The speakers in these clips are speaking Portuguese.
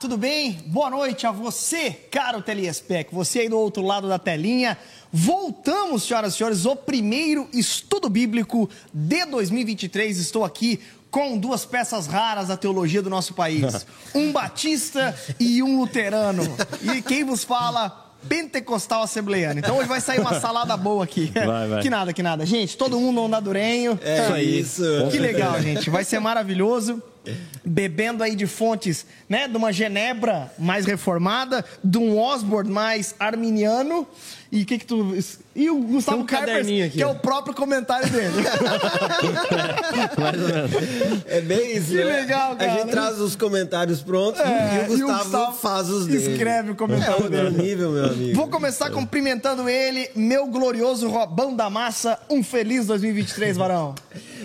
Tudo bem? Boa noite a você, caro telespec, você aí do outro lado da telinha. Voltamos, senhoras e senhores, o primeiro estudo bíblico de 2023. Estou aqui com duas peças raras da teologia do nosso país: um batista e um luterano. E quem vos fala? Pentecostal Assembleiano. Então hoje vai sair uma salada boa aqui. Vai, vai. Que nada, que nada. Gente, todo mundo ondadurenho. É isso. Que legal, gente. Vai ser maravilhoso. Bebendo aí de fontes, né? De uma Genebra mais reformada, de um Osborne mais arminiano. E o que que tu... E o Gustavo um aqui, que é o próprio comentário dele. Mais ou menos. É bem isso, Que né? legal, cara. A gente traz os comentários prontos É, e, o Gustavo faz os dele. Escreve o É comentário outro dele. nível, meu amigo. Vou começar cumprimentando ele, meu glorioso Robão da Massa. Um feliz 2023, varão.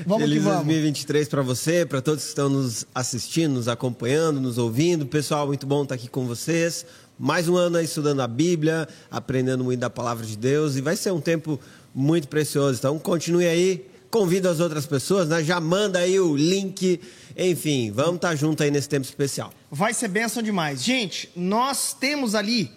Vamos Feliz que vamos. 2023 para você, para todos que estão nos assistindo, nos acompanhando, nos ouvindo. Pessoal, muito bom estar aqui com vocês. Mais um ano aí estudando a Bíblia, aprendendo muito da palavra de Deus e vai ser um tempo muito precioso. Então, continue aí, convida as outras pessoas, né? Já manda aí o link. Enfim, vamos estar junto aí nesse tempo especial. Vai ser bênção demais. Gente, nós temos ali.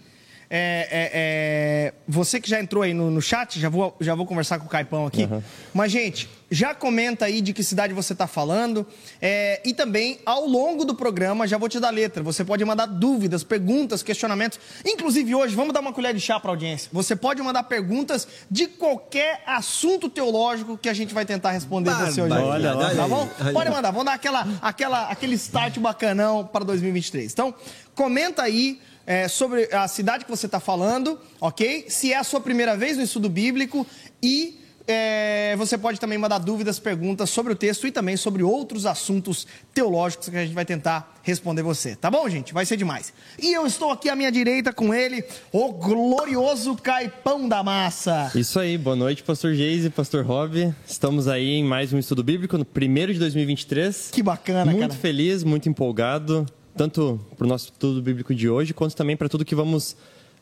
É, é, é, você que já entrou aí no, no chat, já vou, já vou conversar com o Caipão aqui. Mas, gente, já comenta aí de que cidade você está falando. é, e também, ao longo do programa, já vou te dar letra. Você pode mandar dúvidas, perguntas, questionamentos. Inclusive, hoje, vamos dar uma colher de chá para a audiência. Você pode mandar perguntas de qualquer assunto teológico que a gente vai tentar responder você hoje. Olha. Tá aí, bom? olha Pode mandar, vamos dar aquela, aquela, aquele start bacanão para 2023. Então, comenta aí é, sobre a cidade que você está falando, ok? Se é a sua primeira vez no estudo bíblico e é, você pode também mandar dúvidas, perguntas sobre o texto e também sobre outros assuntos teológicos que a gente vai tentar responder você, tá bom, gente? Vai ser demais. E eu estou aqui à minha direita com ele, o glorioso Caipão da Massa. Isso aí, boa noite, pastor Geise, pastor Rob. Estamos aí em mais um estudo bíblico, no primeiro de 2023. Que bacana, Muito cara. feliz, muito empolgado, tanto para o nosso estudo bíblico de hoje, quanto também para tudo que vamos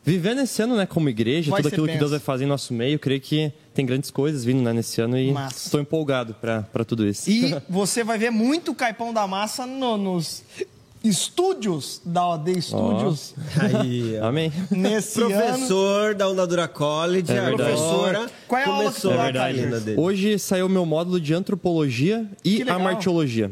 viver nesse ano, né, como igreja, Vai tudo aquilo que tenso. Deus vai fazer em nosso meio. Eu creio que tem grandes coisas vindo né, nesse ano e Massa. estou empolgado para tudo isso. E você vai ver muito Caipão da Massa no- nos estúdios da OD Studios Aí, ó. Amém. nesse ano. Professor da Unadura College, É a verdade. professora Qual é a aula que começou tu dele. Hoje saiu o meu módulo de antropologia Que e amartiologia.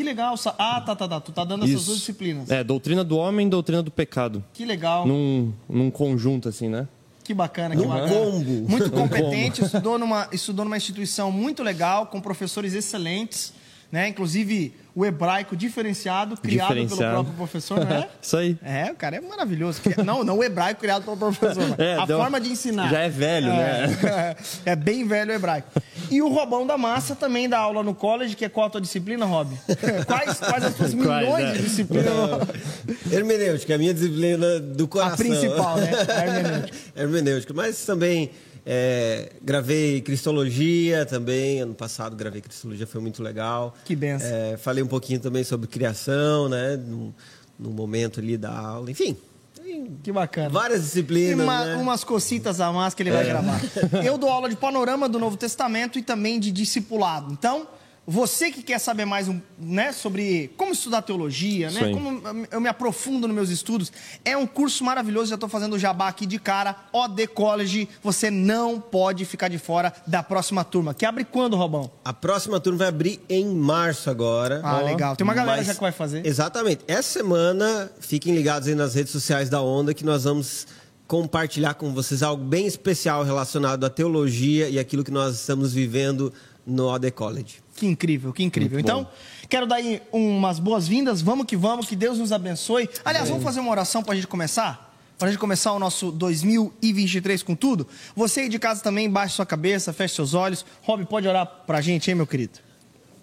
Que legal. Ah, tá, tá, tá. Tu tá dando essas Isso. duas disciplinas. É, doutrina do homem e doutrina do pecado. Que legal. Num, num conjunto, assim, né? Que bacana, que bacana. combo. Muito competente, estudou numa, estudou numa instituição muito legal, com professores excelentes, né? Inclusive o hebraico diferenciado, criado pelo Diferenciado. próprio professor, não é? Isso aí. É, o cara é maravilhoso. Não, não o hebraico criado pelo professor, É, a deu- forma de ensinar. já é velho, né? né? É bem velho o hebraico. E o Robão da Massa também dá aula no college, que é qual a tua disciplina, Rob? Quais, quais as tuas milhões Quais, é? de disciplinas? Hermenêutica, a minha disciplina do coração. principal, né? A hermenêutica. hermenêutica. Mas também é, gravei Cristologia também. Ano passado gravei Cristologia, foi muito legal. Que benção. É, falei um pouquinho também sobre criação, né? No, no momento ali da aula. Enfim, Que bacana. várias E disciplinas, uma- né? umas cocitas a mais que ele vai gravar. Eu dou aula de panorama do Novo Testamento e também de discipulado. Então, você que quer saber mais né, sobre como estudar teologia, né, como eu me aprofundo nos meus estudos, é um curso maravilhoso. Já estou fazendo o jabá aqui de cara. OD College, você não pode ficar de fora da próxima turma. Que abre quando, Robão? A próxima turma vai abrir em março agora. Ah, legal. Tem uma galera Mas- já que vai fazer. Exatamente. Essa semana, fiquem ligados aí nas redes sociais da Onda que nós vamos compartilhar com vocês algo bem especial relacionado à teologia e aquilo que nós estamos vivendo no AD College. Que incrível, que incrível. Muito Então, quero dar aí umas boas-vindas. Vamos que vamos, que Deus nos abençoe. Aliás, vamos fazer uma oração para a gente começar? Para a gente começar o nosso 2023 com tudo? Você aí de casa também, baixe sua cabeça, feche seus olhos. Rob, pode orar para a gente, hein, meu querido?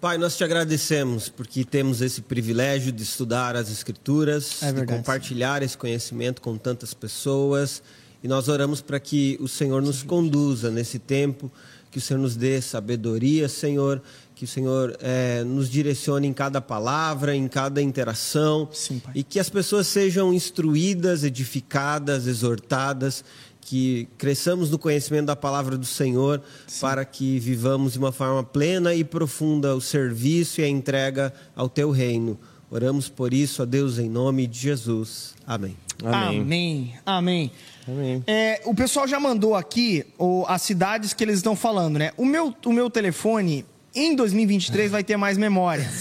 Pai, nós te agradecemos porque temos esse privilégio de estudar as Escrituras, É de compartilhar esse conhecimento com tantas pessoas. E nós oramos para que o Senhor nos conduza nesse tempo, que o Senhor nos dê sabedoria, Senhor, que o Senhor eh, nos direcione em cada palavra, em cada interação. Sim, Pai. E que as pessoas sejam instruídas, edificadas, exortadas, que cresçamos no conhecimento da palavra do Senhor, para que vivamos de uma forma plena e profunda o serviço e a entrega ao teu reino. Oramos por isso a Deus em nome de Jesus. Amém. Amém. Amém. Amém. Amém. É, o pessoal já mandou aqui o- as cidades que eles estão falando, né? O meu, o meu telefone. Em 2023 vai ter mais memória.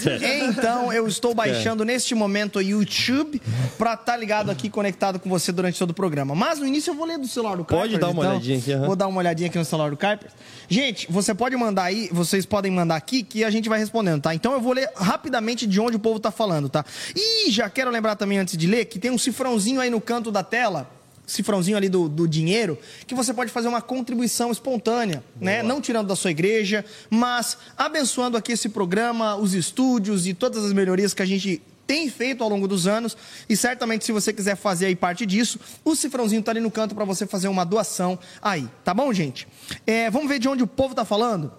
Então eu estou baixando neste momento o YouTube para estar ligado aqui conectado com você durante todo o programa. Mas no início eu vou ler do celular do Pode Kuipers, dar uma então. olhadinha aqui, aham. Vou dar uma olhadinha aqui no celular do Kuipers. Gente, você pode mandar aí, vocês podem mandar aqui que a gente vai respondendo, tá? Então eu vou ler rapidamente de onde o povo tá falando, tá? E já quero lembrar também antes de ler que tem um cifrãozinho aí no canto da tela cifrãozinho ali do, do dinheiro, que você pode fazer uma contribuição espontânea, né? Não tirando da sua igreja, mas abençoando aqui esse programa, os estúdios e todas as melhorias que a gente tem feito ao longo dos anos. E certamente, se você quiser fazer aí parte disso, o cifrãozinho tá ali no canto para você fazer uma doação aí, tá bom, gente? É, vamos ver de onde o povo tá falando?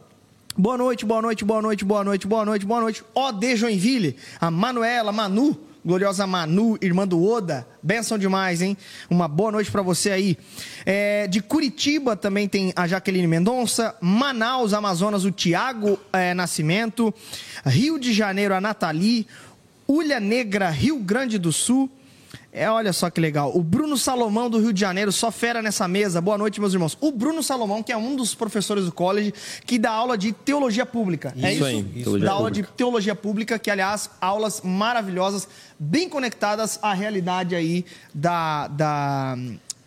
Boa noite, boa noite, boa noite, boa noite, boa noite, boa noite. OD Joinville, a Manuela, Manu, gloriosa Manu, irmã do Oda. Benção demais, hein? Uma boa noite pra você aí. É, de Curitiba também tem a Jaqueline Mendonça. Manaus, Amazonas, o Tiago é, Nascimento. Rio de Janeiro, a Nathalie. Ulha Negra, Rio Grande do Sul. É, olha só que legal. O Bruno Salomão do Rio de Janeiro, só fera nessa mesa. Boa noite, meus irmãos. O Bruno Salomão, que é um dos professores do college, que dá aula de teologia pública. é Isso isso? aí, teologia dá aula de pública. teologia pública, que aliás, aulas maravilhosas, bem conectadas à realidade aí da, da,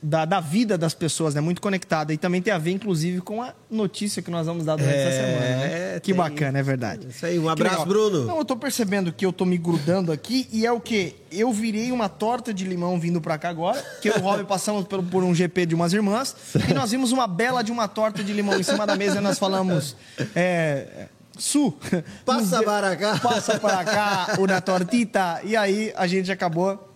da, da vida das pessoas, né? Muito conectada. E também tem a ver, inclusive, com a notícia que nós vamos dar durante É, essa semana, né? Que bacana, é verdade. Isso aí, um abraço. Bruno. Não, eu tô percebendo que eu tô me grudando aqui e é o quê? Eu virei uma torta de limão vindo pra cá agora, que eu e o Rob passamos por, por um GP de umas irmãs e nós vimos uma bela de uma torta de limão em cima da mesa e nós falamos. É, Su, Passa para cá. Passa para cá, uma tortita. E aí a gente acabou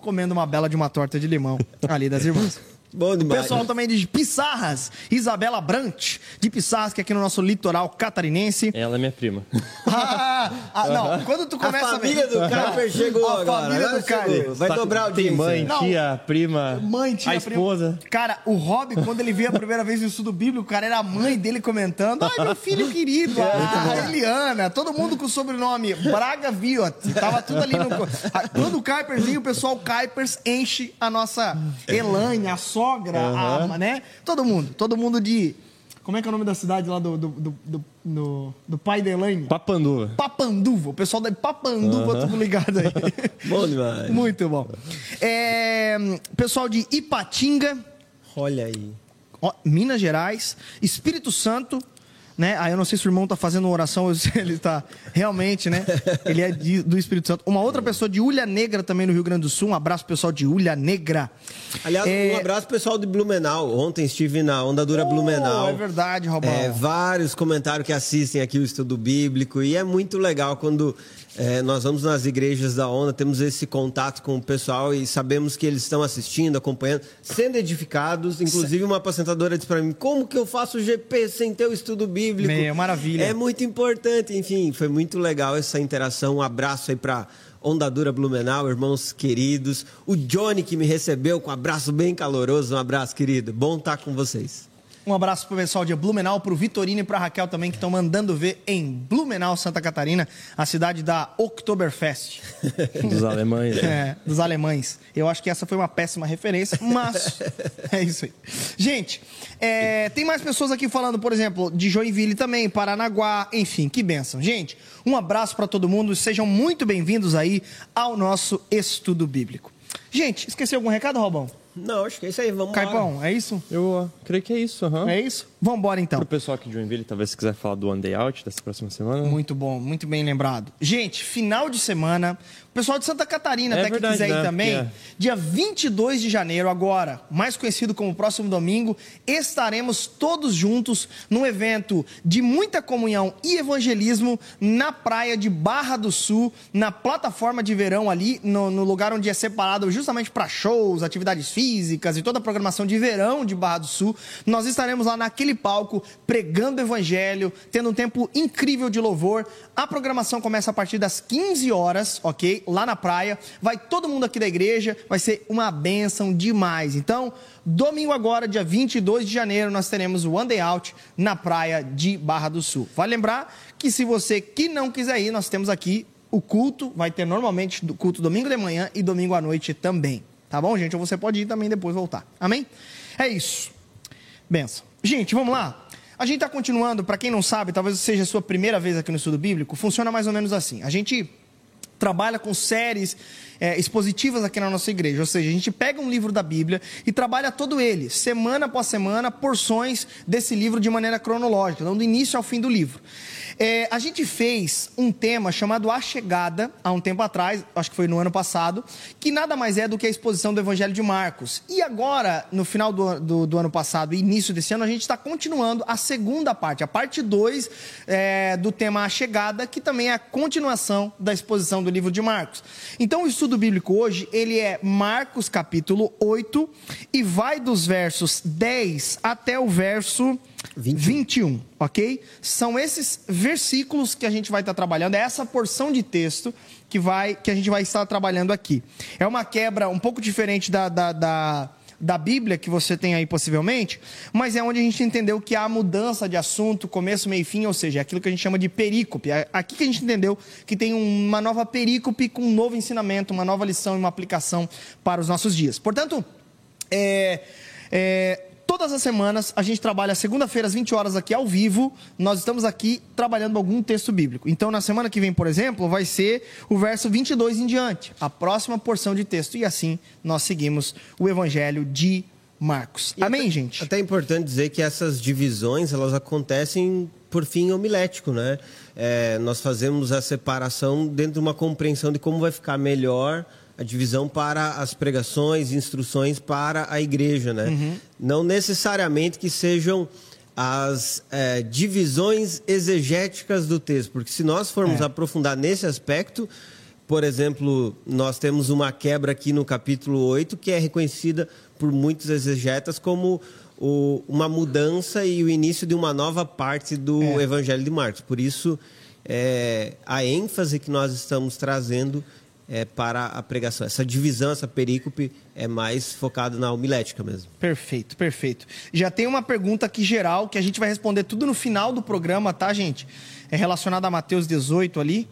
comendo uma bela de uma torta de limão ali das irmãs. Bom O demais. pessoal também de Pissarras, Isabela Brant, de Pissarras, que é aqui no nosso litoral catarinense. Ela é minha prima. Ah, ah, não, quando tu A começa família ver- do Kuiper chegou A agora. família agora do chegou. Vai Tá- dobrar o Tem mãe, Não. tia, prima, Mãe, tia, a prima. esposa. Cara, o Rob, quando ele veio a primeira vez no estudo bíblico, cara, era a mãe dele comentando. Ai, meu filho querido, a Eliana, todo mundo com o sobrenome Braga Viot. Tava tudo ali no. Quando o Kuipers vem, o pessoal Kuipers enche a nossa Elane, a sogra, a, né? Todo mundo, todo mundo de. Como é que é o nome da cidade lá do, do, do, do, do- do pai da Elaine? Papanduva. Papanduva. O pessoal da Papanduva, tudo ligado aí. Bom demais. Muito bom. É, pessoal de Ipatinga, Olha aí. Minas Gerais, Espírito Santo, né? Aí eu não sei se o irmão tá fazendo uma oração ou se ele tá realmente, né? Ele é de- do Espírito Santo. Uma outra pessoa de Ulha Negra também no Rio Grande do Sul. Um abraço pessoal de Ulha Negra. Aliás, É- um abraço pessoal de Blumenau. Ontem estive na Onda Dura Blumenau. Oh, é verdade, Robão. É, vários comentários que assistem aqui o estudo bíblico e é muito legal quando é, nós vamos nas igrejas da Onda, temos esse contato com o pessoal e sabemos que eles estão assistindo, acompanhando, sendo edificados. Inclusive, uma aposentadora disse para mim: Como que eu faço GP sem ter o estudo bíblico? Meu, maravilha. É muito importante. Enfim, foi muito legal essa interação. Um abraço aí para Ondadura Blumenau, irmãos queridos. O Johnny que me recebeu com um abraço bem caloroso. Um abraço, querido. Bom estar com vocês. Um abraço pro pessoal de Blumenau, pro Vitorino e pra Raquel também, que estão mandando ver em Blumenau, Santa Catarina, a cidade da Oktoberfest. Dos alemães. É, dos alemães. Eu acho que essa foi uma péssima referência, mas é isso aí. Gente, é, tem mais pessoas aqui falando, por exemplo, de Joinville também, Paranaguá, enfim, que benção. Gente, um abraço para todo mundo, sejam muito bem-vindos aí ao nosso estudo bíblico. Gente, esqueci algum recado, Robão? Não, acho que é isso aí. Vamos lá. Caipão, é isso? Eu uh, creio que é isso, aham. É isso? Vambora então. Pro pessoal aqui de Joinville, talvez se quiser falar do One Day Out dessa próxima semana. Muito bom, muito bem lembrado. Gente, final de semana. O pessoal de Santa Catarina, É até verdade, que quiser ir né? também. Porque Dia 22 de janeiro, agora, mais conhecido como próximo domingo, estaremos todos juntos num evento de muita comunhão e evangelismo na praia de Barra do Sul, na plataforma de verão ali, no, no lugar onde é separado justamente para shows, atividades físicas e toda a programação de verão de Barra do Sul. Nós estaremos lá naquele palco pregando o evangelho, tendo um tempo incrível de louvor. A programação começa a partir das 15 horas, ok? Lá na praia. Vai todo mundo aqui da igreja, vai ser uma bênção demais. Então, domingo agora, dia 22 de janeiro, nós teremos o One Day Out na praia de Barra do Sul. Vale lembrar que se você que não quiser ir, nós temos aqui o culto vai ter normalmente culto domingo de manhã e domingo à noite também. Tá bom, gente? Ou você pode ir também depois voltar. Amém? É isso. Benção. Gente, vamos lá. A gente está continuando, para quem não sabe, talvez seja a sua primeira vez aqui no estudo bíblico, funciona mais ou menos assim. A gente trabalha com séries é, expositivas aqui na nossa igreja, ou seja, a gente pega um livro da Bíblia e trabalha todo ele, semana após semana, porções desse livro de maneira cronológica, dando início ao fim do livro. É, a gente fez um tema chamado A Chegada, há um tempo atrás, acho que foi no ano passado, que nada mais é do que a exposição do Evangelho de Marcos. E agora, no final do, do, do ano passado e início desse ano, a gente está continuando a segunda parte, a parte 2 é, do tema A Chegada, que também é a continuação da exposição do livro de Marcos. Então, o estudo bíblico hoje, ele é Marcos capítulo 8 e vai dos versos 10 até o verso 21, ok? São esses versículos que a gente vai estar trabalhando, é essa porção de texto que, vai, que a gente vai estar trabalhando aqui. É uma quebra um pouco diferente da, da, da, da Bíblia que você tem aí possivelmente, mas é onde a gente entendeu que há mudança de assunto, começo, meio e fim, ou seja, é aquilo que a gente chama de perícope. É aqui que a gente entendeu que tem uma nova perícope com um novo ensinamento, uma nova lição e uma aplicação para os nossos dias. Portanto, é, é, todas as semanas a gente trabalha segunda-feira às 20 horas aqui ao vivo. Nós estamos aqui trabalhando algum texto bíblico. Então, na semana que vem, por exemplo, vai ser o verso 22 em diante, a próxima porção de texto. E assim nós seguimos o evangelho de Marcos. E Amém, até, gente? Até é importante dizer que essas divisões elas acontecem por fim homilético, né? É, nós fazemos a separação dentro de uma compreensão de como vai ficar melhor a divisão para as pregações, instruções para a igreja, né? Não necessariamente que sejam as é, divisões exegéticas do texto, porque se nós formos É. aprofundar nesse aspecto, por exemplo, nós temos uma quebra aqui no capítulo 8 que é reconhecida por muitos exegetas como o- uma mudança e o início de uma nova parte do É. Evangelho de Marcos. Por isso, é, a ênfase que nós estamos trazendo é para a pregação. Essa divisão, essa perícope é mais focada na homilética mesmo. Perfeito, perfeito. Já tem uma pergunta aqui geral que a gente vai responder tudo no final do programa, tá, gente? É relacionada a Mateus 18 ali,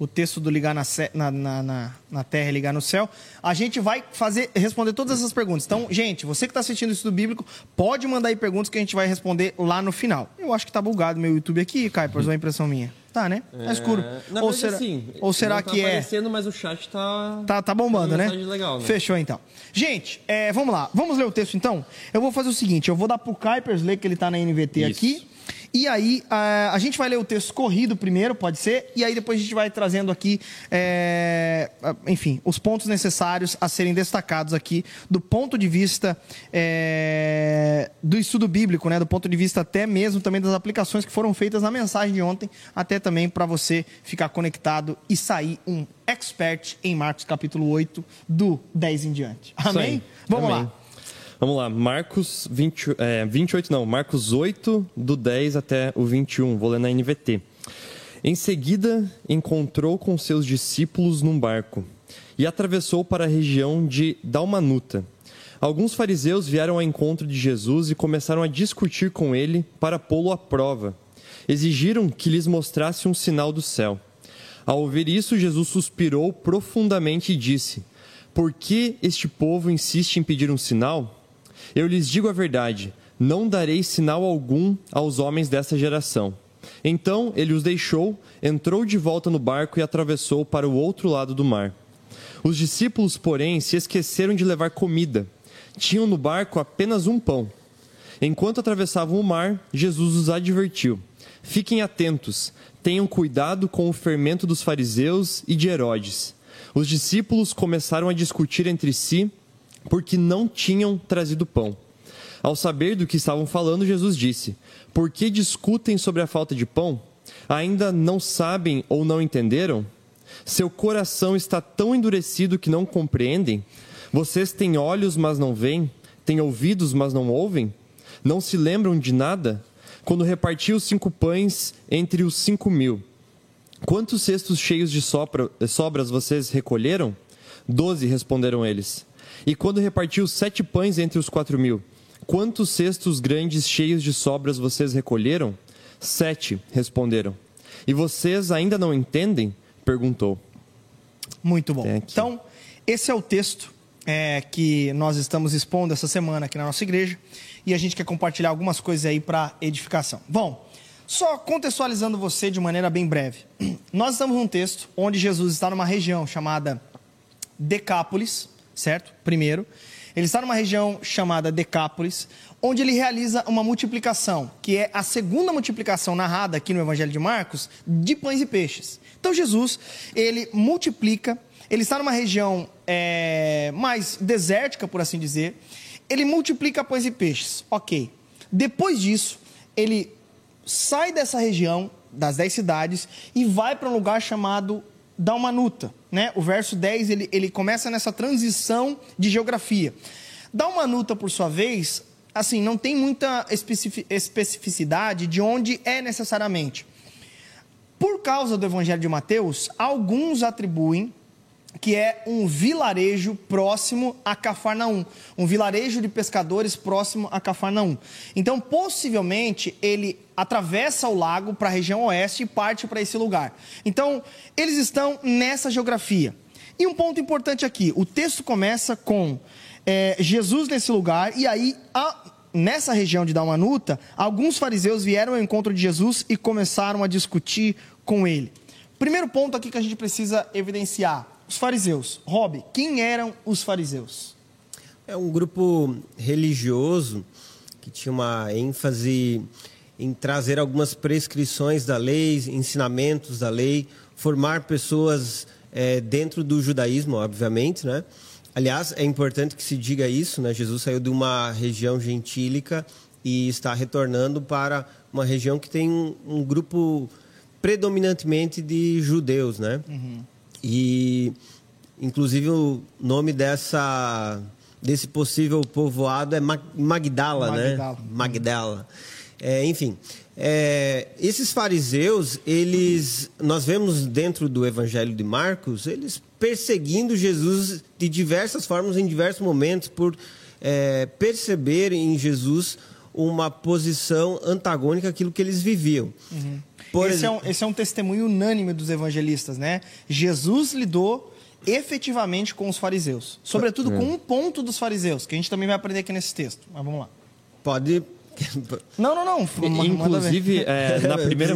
o texto do ligar na, na, na, na- terra e ligar no céu. A gente vai fazer responder todas essas perguntas. Então, gente, você que está assistindo o estudo bíblico, pode mandar aí perguntas que a gente vai responder lá no final. Eu acho que tá bugado meu YouTube aqui, Caipers, ou a impressão minha? Tá, né? Tá escuro. É, Na ou verdade, será, assim, ou será não tá que é... aparecendo, mas o chat tá... Tá, tá bombando, né? legal, né? Fechou então. Gente, é, vamos lá. Vamos ler o texto então? Eu vou fazer o seguinte: eu vou dar pro Kuipers ler que ele tá na NVT Isso. aqui. E aí, a, a gente vai ler o texto corrido primeiro, pode ser, e aí depois a gente vai trazendo aqui, é, enfim, os pontos necessários a serem destacados aqui do ponto de vista é, do estudo bíblico, né? Do ponto de vista até mesmo também das aplicações que foram feitas na mensagem de ontem, até também para você ficar conectado e sair um expert em Marcos capítulo 8, do 10 em diante. Amém? Vamos Amém. lá. Vamos lá, Marcos 20, é, 28 não, Marcos 8, do 10 até o 21, vou ler na NVT. Em seguida, encontrou com seus discípulos num barco e atravessou para a região de Dalmanuta. Alguns fariseus vieram ao encontro de Jesus e começaram a discutir com ele para pô-lo à prova. Exigiram que lhes mostrasse um sinal do céu. Ao ouvir isso, Jesus suspirou profundamente e disse: Por que este povo insiste em pedir um sinal? Eu lhes digo a verdade: não darei sinal algum aos homens dessa geração. Então ele os deixou, entrou de volta no barco e atravessou para o outro lado do mar. Os discípulos, porém, se esqueceram de levar comida. Tinham no barco apenas um pão. Enquanto atravessavam o mar, Jesus os advertiu: Fiquem atentos, tenham cuidado com o fermento dos fariseus e de Herodes. Os discípulos começaram a discutir entre si porque não tinham trazido pão. Ao saber do que estavam falando, Jesus disse: Por que discutem sobre a falta de pão? Ainda não sabem ou não entenderam? Seu coração está tão endurecido que não compreendem? Vocês têm olhos, mas não veem? Têm ouvidos, mas não ouvem? Não se lembram de nada? Quando repartiu os cinco pães entre os cinco mil, quantos cestos cheios de sopra- sobras vocês recolheram? Doze, responderam eles. E quando repartiu sete pães entre os quatro mil, quantos cestos grandes cheios de sobras vocês recolheram? Sete, responderam. E vocês ainda não entendem? perguntou. Muito bom. Então, esse é o texto é, que nós estamos expondo essa semana aqui na nossa igreja e a gente quer compartilhar algumas coisas aí para edificação. Bom, só contextualizando você de maneira bem breve. Nós estamos num texto onde Jesus está numa região chamada Decápolis, certo? Primeiro. Ele está numa região chamada Decápolis, onde ele realiza uma multiplicação, que é a segunda multiplicação narrada aqui no Evangelho de Marcos, de pães e peixes. Então Jesus, ele multiplica, ele está numa região é, mais desértica, por assim dizer, ele multiplica pães e peixes, ok. Depois disso, ele sai dessa região, das dez cidades, e vai para um lugar chamado Dalmanuta. Né? O verso 10 ele, ele começa nessa transição de geografia. Dalmanuta, por sua vez, assim, não tem muita especificidade de onde é necessariamente. Por causa do Evangelho de Mateus, alguns atribuem que é um vilarejo próximo a Cafarnaum, um vilarejo de pescadores próximo a Cafarnaum. Então, possivelmente, ele atravessa o lago para a região oeste e parte para esse lugar. Então, eles estão nessa geografia. E um ponto importante aqui: o texto começa com é, Jesus nesse lugar, e aí, a, nessa região de Dalmanuta, alguns fariseus vieram ao encontro de Jesus e começaram a discutir com ele. Primeiro ponto aqui que a gente precisa evidenciar os fariseus. Rob, quem eram os fariseus? É um grupo religioso que tinha uma ênfase em trazer algumas prescrições da lei, ensinamentos da lei, formar pessoas é, dentro do judaísmo, obviamente, né? Aliás, é importante que se diga isso, né? Jesus saiu de uma região gentílica e está retornando para uma região que tem um, um grupo predominantemente de judeus, né? Uhum. E, inclusive, o nome dessa desse possível povoado é Magdala, Magdala. né? Magdala. É, enfim, é, esses fariseus, eles, nós vemos dentro do Evangelho de Marcos, eles perseguindo Jesus de diversas formas, em diversos momentos, por é, perceber em Jesus uma posição antagônica àquilo que eles viviam. Uhum. Esse, exemplo... é um, esse é um testemunho unânime dos evangelistas, né? Jesus lidou efetivamente com os fariseus. Sobretudo é. com um ponto dos fariseus, que a gente também vai aprender aqui nesse texto. Mas vamos lá. Pode. Não, não, não. Inclusive, é, na primeira.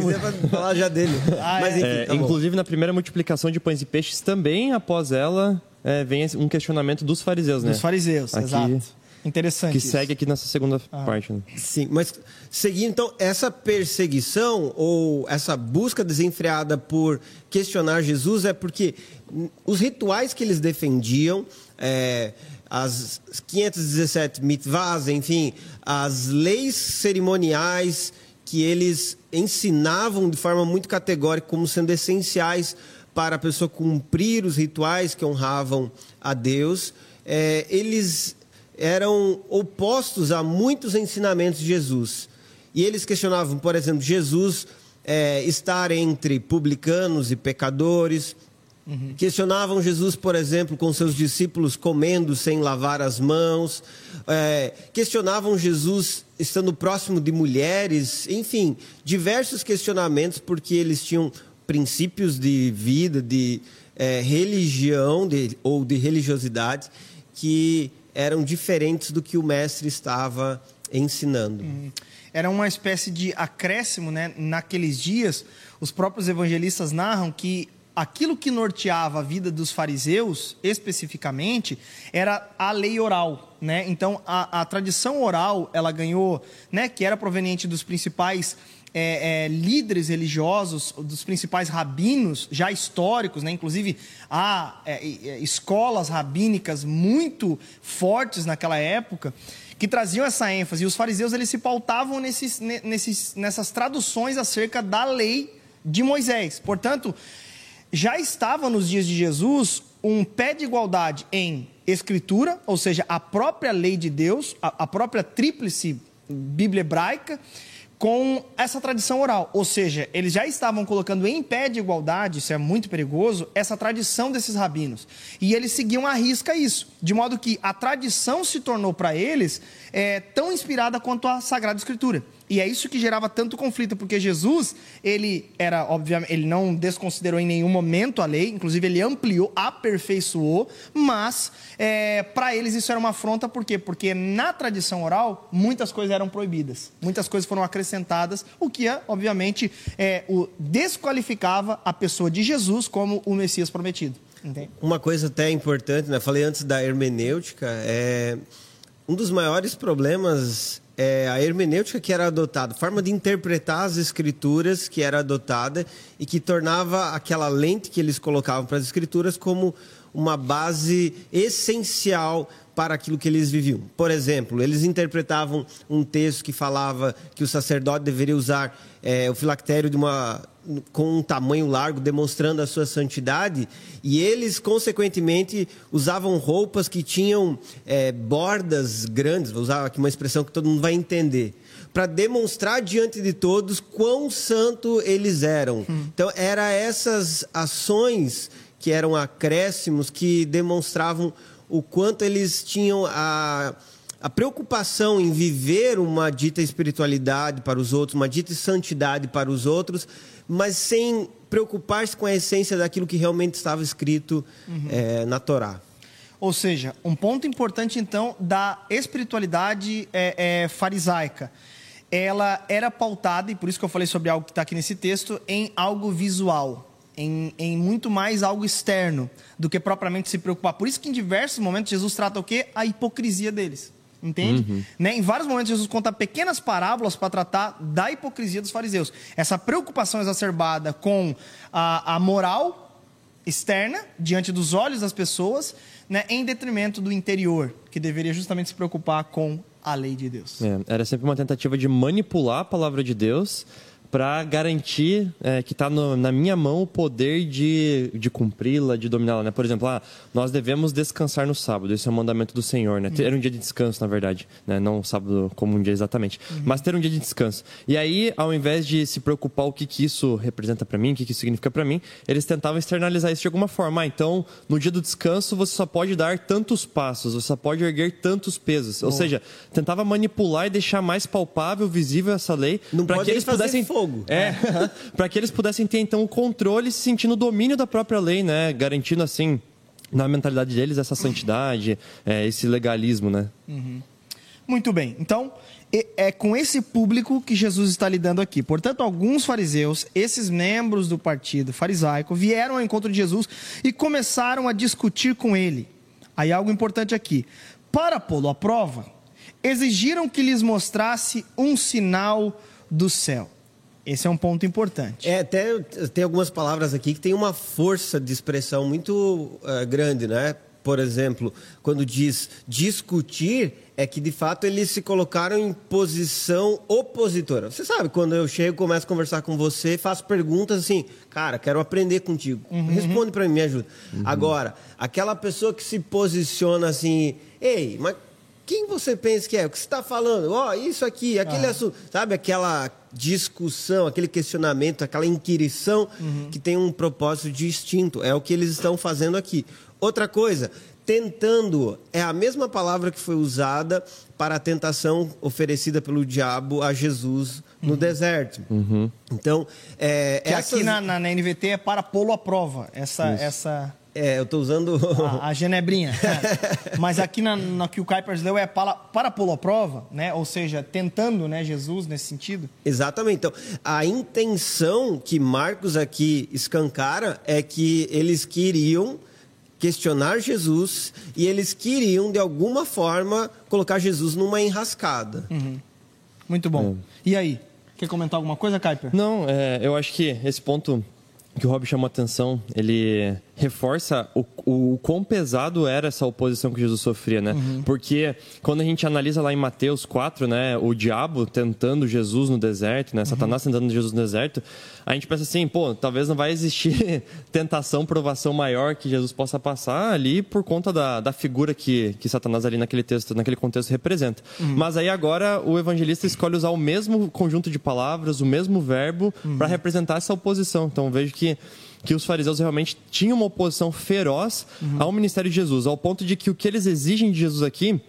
falar já dele. Ah, Mas, é. enfim, é, tá inclusive, na primeira multiplicação de pães e peixes, também após ela, é, vem um questionamento dos fariseus, né? Dos fariseus, Aqui... exato. Interessante. Que isso. segue aqui nessa segunda ah. parte. Né? Sim, mas seguindo então essa perseguição ou essa busca desenfreada por questionar Jesus é porque os rituais que eles defendiam, é, as 517 mitvahs, enfim, as leis cerimoniais que eles ensinavam de forma muito categórica como sendo essenciais para a pessoa cumprir os rituais que honravam a Deus, é, eles eram opostos a muitos ensinamentos de Jesus. E eles questionavam, por exemplo, Jesus é, estar entre publicanos e pecadores. Uhum. Questionavam Jesus, por exemplo, com seus discípulos comendo sem lavar as mãos. É, questionavam Jesus estando próximo de mulheres. Enfim, diversos questionamentos, porque eles tinham princípios de vida, de é, religião de, ou de religiosidade que eram diferentes do que o mestre estava ensinando. Hum. Era uma espécie de acréscimo, né? Naqueles dias, os próprios evangelistas narram que aquilo que norteava a vida dos fariseus, especificamente, era a lei oral, né? Então, a, a tradição oral, ela ganhou, né? Que era proveniente dos principais é, é, líderes religiosos, dos principais rabinos, já históricos, né? inclusive há é, é, escolas rabínicas muito fortes naquela época, que traziam essa ênfase. E os fariseus eles se pautavam nesses, nesses, nessas traduções acerca da lei de Moisés. Portanto, já estava nos dias de Jesus um pé de igualdade em escritura, ou seja, a própria lei de Deus, a, a própria tríplice Bíblia hebraica, com essa tradição oral. Ou seja, eles já estavam colocando em pé de igualdade, isso é muito perigoso, essa tradição desses rabinos. E eles seguiam à risca isso, de modo que a tradição se tornou para eles é, tão inspirada quanto a Sagrada Escritura. E é isso que gerava tanto conflito, porque Jesus, ele era, obviamente, ele não desconsiderou em nenhum momento a lei, inclusive ele ampliou, aperfeiçoou, mas é, para eles isso era uma afronta, por quê? Porque na tradição oral, muitas coisas eram proibidas, muitas coisas foram acrescentadas, o que, obviamente, é, o desqualificava a pessoa de Jesus como o Messias prometido. Entende? Uma coisa até importante, né? Falei antes da hermenêutica, é um dos maiores problemas é a hermenêutica que era adotada, forma de interpretar as escrituras que era adotada e que tornava aquela lente que eles colocavam para as escrituras como uma base essencial para aquilo que eles viviam. Por exemplo, eles interpretavam um texto que falava que o sacerdote deveria usar é, o filactério de uma com um tamanho largo, demonstrando a sua santidade, e eles, consequentemente, usavam roupas que tinham é, bordas grandes, vou usar aqui uma expressão que todo mundo vai entender, para demonstrar diante de todos quão santo eles eram. Hum. Então, eram essas ações que eram acréscimos que demonstravam o quanto eles tinham a, a preocupação em viver uma dita espiritualidade para os outros, uma dita santidade para os outros, mas sem preocupar-se com a essência daquilo que realmente estava escrito uhum. é, na Torá. Ou seja, um ponto importante então da espiritualidade é, é, farisaica. Ela era pautada, e por isso que eu falei sobre algo que está aqui nesse texto, em algo visual em, em, muito mais algo externo do que propriamente se preocupar. Por isso que em diversos momentos Jesus trata o quê? A hipocrisia deles. Entende? Uhum. Né? Em vários momentos Jesus conta pequenas parábolas para tratar da hipocrisia dos fariseus. Essa preocupação exacerbada com a, a moral externa diante dos olhos das pessoas, né? em detrimento do interior, que deveria justamente se preocupar com a lei de Deus. É, era sempre uma tentativa de manipular a palavra de Deus para garantir é, que está na minha mão o poder de, de cumpri-la, de dominá-la. Né? Por exemplo, ah, nós devemos descansar no sábado, esse é o mandamento do Senhor. Né? Ter um dia de descanso, na verdade, né? não sábado como um dia exatamente, uhum. mas ter um dia de descanso. E aí, ao invés de se preocupar o que, que isso representa para mim, o que, que isso significa para mim, eles tentavam externalizar isso de alguma forma. Ah, então, no dia do descanso, você só pode dar tantos passos, você só pode erguer tantos pesos. Ou seja, tentava manipular e deixar mais palpável, visível essa lei, para que eles pudessem fogo fogo. É, para que eles pudessem ter então o controle, se sentindo o domínio da própria lei, né? Garantindo assim na mentalidade deles essa santidade, é, esse legalismo, né? Uhum. Muito bem. Então, é com esse público que Jesus está lidando aqui. Portanto, alguns fariseus, esses membros do partido farisaico, vieram ao encontro de Jesus e começaram a discutir com ele. Aí algo importante aqui. Para pô-lo à prova, exigiram que lhes mostrasse um sinal do céu. Esse é um ponto importante. É, até tem algumas palavras aqui que tem uma força de expressão muito uh, grande, né? Por exemplo, quando diz discutir, é que de fato eles se colocaram em posição opositora. Você sabe, quando eu chego, começo a conversar com você, faço perguntas assim, cara, quero aprender contigo. Uhum. Responde para mim, me ajuda. Uhum. Agora, aquela pessoa que se posiciona assim, ei, mas quem você pensa que é? O que você está falando? Ó, oh, isso aqui, aquele ah. assunto. Sabe aquela discussão, aquele questionamento, aquela inquirição uhum. que tem um propósito distinto. É o que eles estão fazendo aqui. Outra coisa, tentando é a mesma palavra que foi usada para a tentação oferecida pelo diabo a Jesus no uhum. deserto. Uhum. Então, é, que essas... aqui na, na, na, NVT é para pô-lo à prova. Essa, essa é, eu estou usando. A, a genebrinha. Mas aqui na, na, que o Kuipers leu é para, para pô-lo à prova, né? Ou seja, tentando né, Jesus nesse sentido. Exatamente. Então, a intenção que Marcos aqui escancara é que eles queriam questionar Jesus e eles queriam, de alguma forma, colocar Jesus numa enrascada. Uhum. Muito bom. É. E aí? Quer comentar alguma coisa, Kuiper? Não, é, eu acho que esse ponto que o Rob chamou a atenção, ele reforça o, o, quão pesado era essa oposição que Jesus sofria, né? Uhum. Porque quando a gente analisa lá em Mateus 4, né, o diabo tentando Jesus no deserto, né, uhum. Satanás tentando Jesus no deserto, a gente pensa assim, pô, talvez não vai existir tentação, provação maior que Jesus possa passar ali por conta da, da figura que, que Satanás ali naquele texto, naquele contexto representa. Uhum. Mas aí agora o evangelista escolhe usar o mesmo conjunto de palavras, o mesmo verbo uhum. para representar essa oposição. Então vejo que que os fariseus realmente tinham uma oposição feroz uhum. ao ministério de Jesus, ao ponto de que o que eles exigem de Jesus aqui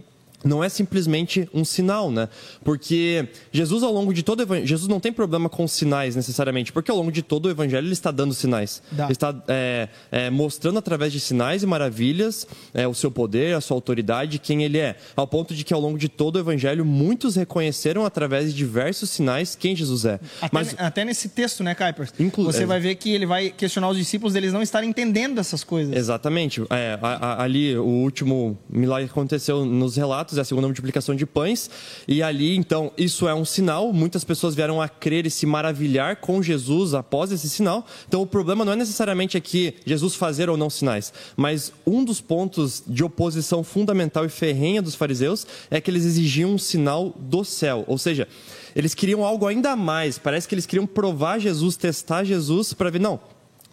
não é simplesmente um sinal, né? Porque Jesus ao longo de todo o evangelho, Jesus não tem problema com sinais necessariamente, porque ao longo de todo o evangelho ele está dando sinais, Dá. ele está é, é, mostrando através de sinais e maravilhas é, o seu poder, a sua autoridade, quem ele é, ao ponto de que ao longo de todo o evangelho muitos reconheceram através de diversos sinais quem Jesus é. Até, Mas até nesse texto, né, Kuipers? Você é. vai ver que ele vai questionar os discípulos deles não estarem entendendo essas coisas. Exatamente. É, a- a- ali, o último milagre que aconteceu nos relatos é a segunda multiplicação de pães. E ali, então, isso é um sinal. Muitas pessoas vieram a crer e se maravilhar com Jesus após esse sinal. Então, o problema não é necessariamente aqui Jesus fazer ou não sinais. Mas um dos pontos de oposição fundamental e ferrenha dos fariseus é que eles exigiam um sinal do céu. Ou seja, eles queriam algo ainda mais. Parece que eles queriam provar Jesus, testar Jesus para ver, não,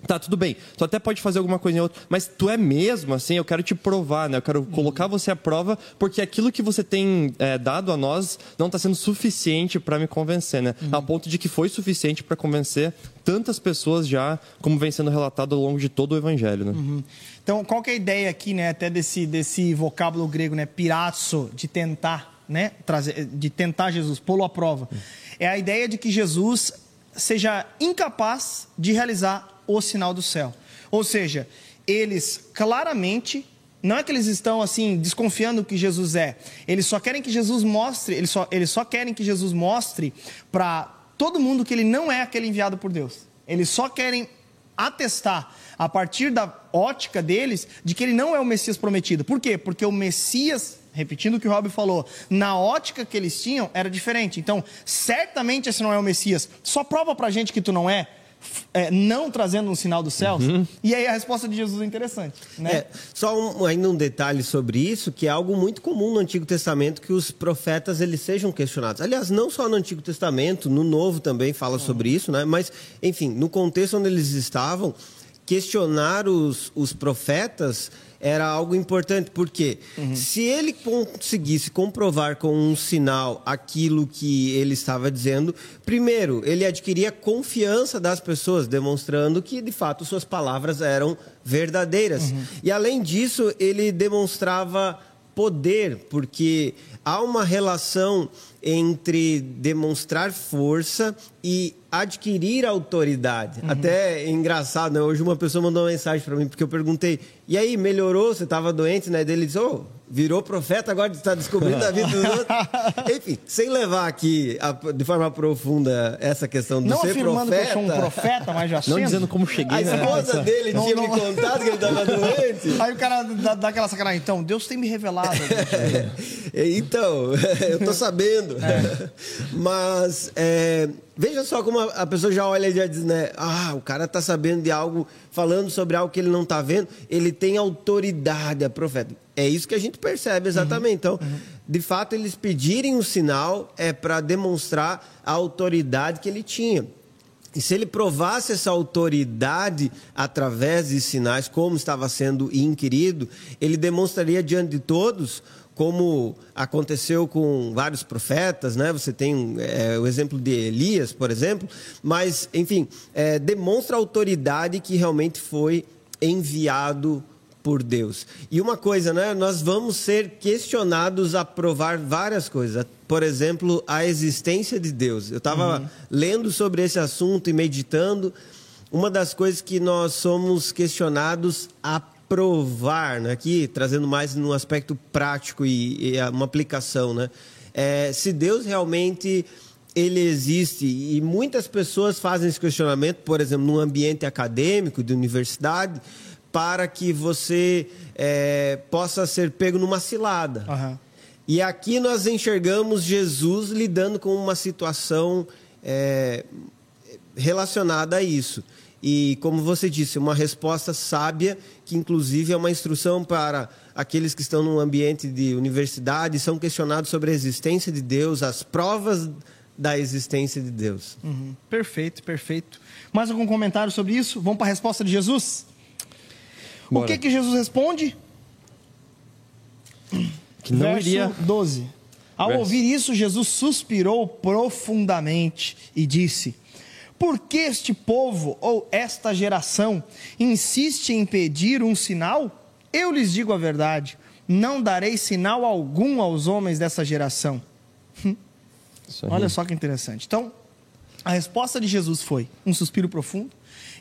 Tá, tudo bem. Tu até pode fazer alguma coisa em outra, mas tu é mesmo, assim, eu quero te provar, né? Eu quero colocar você à prova, porque aquilo que você tem é, dado a nós não está sendo suficiente para me convencer, né? Ao ponto de que foi suficiente para convencer tantas pessoas já, como vem sendo relatado ao longo de todo o evangelho, né? Então, qual que é a ideia aqui, né, até desse, desse vocábulo grego, né, pirazzo, de tentar, né, trazer, de tentar Jesus, pô-lo à prova. É a ideia de que Jesus seja incapaz de realizar o sinal do céu. Ou seja, eles claramente não é que eles estão assim desconfiando que Jesus é. Eles só querem que Jesus mostre, eles só, eles só querem que Jesus mostre para todo mundo que ele não é aquele enviado por Deus. Eles só querem atestar a partir da ótica deles de que ele não é o Messias prometido. Por quê? Porque o Messias, repetindo o que o Rob falou, na ótica que eles tinham era diferente. Então, certamente esse não é o Messias. Só prova pra gente que tu não é, é, não trazendo um sinal dos céus. E aí a resposta de Jesus é interessante, né? É, só um, ainda um detalhe sobre isso, que é algo muito comum no Antigo Testamento, que os profetas eles sejam questionados. Aliás, não só no Antigo Testamento, no Novo também fala sobre isso, né? Mas, enfim, no contexto onde eles estavam, questionar os, os profetas era algo importante, porque se ele conseguisse comprovar com um sinal aquilo que ele estava dizendo, primeiro, ele adquiria confiança das pessoas, demonstrando que, de fato, suas palavras eram verdadeiras. E, além disso, ele demonstrava poder, porque há uma relação entre demonstrar força e adquirir autoridade. Até é engraçado, né? Hoje uma pessoa mandou uma mensagem para mim porque eu perguntei: "E aí, melhorou? Você estava doente, né?" Dele disse: "Oh, virou profeta, agora está descobrindo a vida dos outros". Enfim, sem levar aqui a- de forma profunda essa questão de não ser afirmando profeta. que eu sou um profeta, mas já Não sendo. dizendo como cheguei, A né? esposa dele Não, tinha não- me contado que ele estava doente. Aí o cara dá, dá aquela sacanagem. Então, Deus tem me revelado. Então, eu tô sabendo. Mas é, veja só como a, pessoa já olha e já diz, né? Ah, o cara tá sabendo de algo, falando sobre algo que ele não tá vendo, ele tem autoridade, é profeta. É isso que a gente percebe exatamente. Então, de fato, eles pedirem um sinal é para demonstrar a autoridade que ele tinha. E se ele provasse essa autoridade através de sinais, como estava sendo inquirido, ele demonstraria diante de todos, como aconteceu com vários profetas, né? Você tem é, o exemplo de Elias, por exemplo, mas, enfim, é, demonstra a autoridade que realmente foi enviado por Deus. E uma coisa, né? Nós vamos ser questionados a provar várias coisas. Por exemplo, a existência de Deus. Eu estava lendo sobre esse assunto e meditando. Uma das coisas que nós somos questionados a provar, né? aqui trazendo mais no aspecto prático e, e uma aplicação, né? É, se Deus realmente ele existe e muitas pessoas fazem esse questionamento, por exemplo, num ambiente acadêmico de universidade, para que você é, possa ser pego numa cilada. Aham. E aqui nós enxergamos Jesus lidando com uma situação é, relacionada a isso. E, como você disse, uma resposta sábia, que inclusive é uma instrução para aqueles que estão num ambiente de universidade e são questionados sobre a existência de Deus, as provas da existência de Deus. Uhum. Perfeito, perfeito. Mais algum comentário sobre isso? Vamos para a resposta de Jesus? O Bora. que que Jesus responde? Que não Verso iria 12. Ao Verso. ouvir isso, Jesus suspirou profundamente e disse: Por que este povo ou esta geração insiste em pedir um sinal? Eu lhes digo a verdade: Não darei sinal algum aos homens dessa geração. Olha só que interessante. Então, a resposta de Jesus foi um suspiro profundo.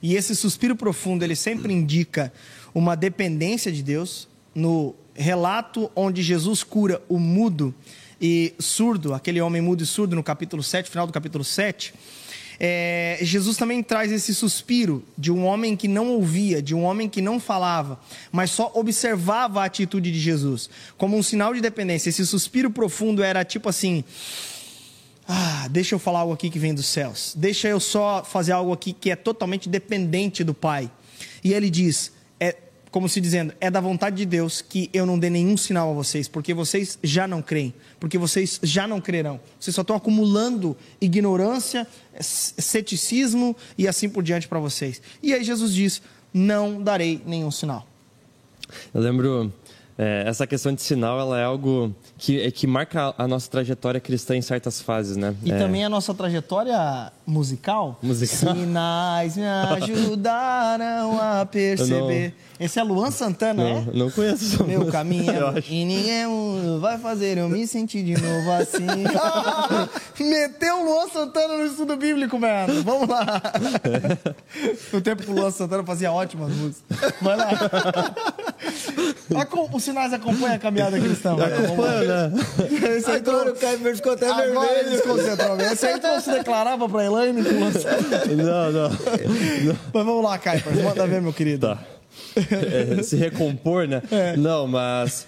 E esse suspiro profundo, ele sempre indica uma dependência de Deus. No relato onde Jesus cura o mudo e surdo, aquele homem mudo e surdo no capítulo 7, final do capítulo 7, é, Jesus também traz esse suspiro de um homem que não ouvia, de um homem que não falava, mas só observava a atitude de Jesus, como um sinal de dependência. Esse suspiro profundo era tipo assim: ah, deixa eu falar algo aqui que vem dos céus. Deixa eu só fazer algo aqui que é totalmente dependente do Pai. E ele diz: como se dizendo, é da vontade de Deus que eu não dê nenhum sinal a vocês, porque vocês já não creem, porque vocês já não crerão. Vocês só estão acumulando ignorância, ceticismo e assim por diante para vocês. E aí Jesus diz: não darei nenhum sinal. Eu lembro é, essa questão de sinal ela é algo que, é, que marca a nossa trajetória cristã em certas fases, né? E é... também a nossa trajetória musical. Musical. Sinais me ajudaram a perceber. Não... Esse é Luan Santana, não, é? Não conheço. Meu caminho é e ninguém vai fazer eu me sentir de novo assim. Meteu o Luan Santana no estudo bíblico, mano. Vamos lá. No tempo que o Luan Santana fazia ótimas músicas. Vai lá. Os sinais acompanham a caminhada cristã. Acompanha, né? Esse aí Agora o Caio ficou até Agora vermelho. Ele desconcentrou. Esse aí tu não se declarava pra Elaine? Não, não, não. Mas vamos lá, Caio. Manda ver, meu querido. Tá. É, se recompor, né? É. Não, mas...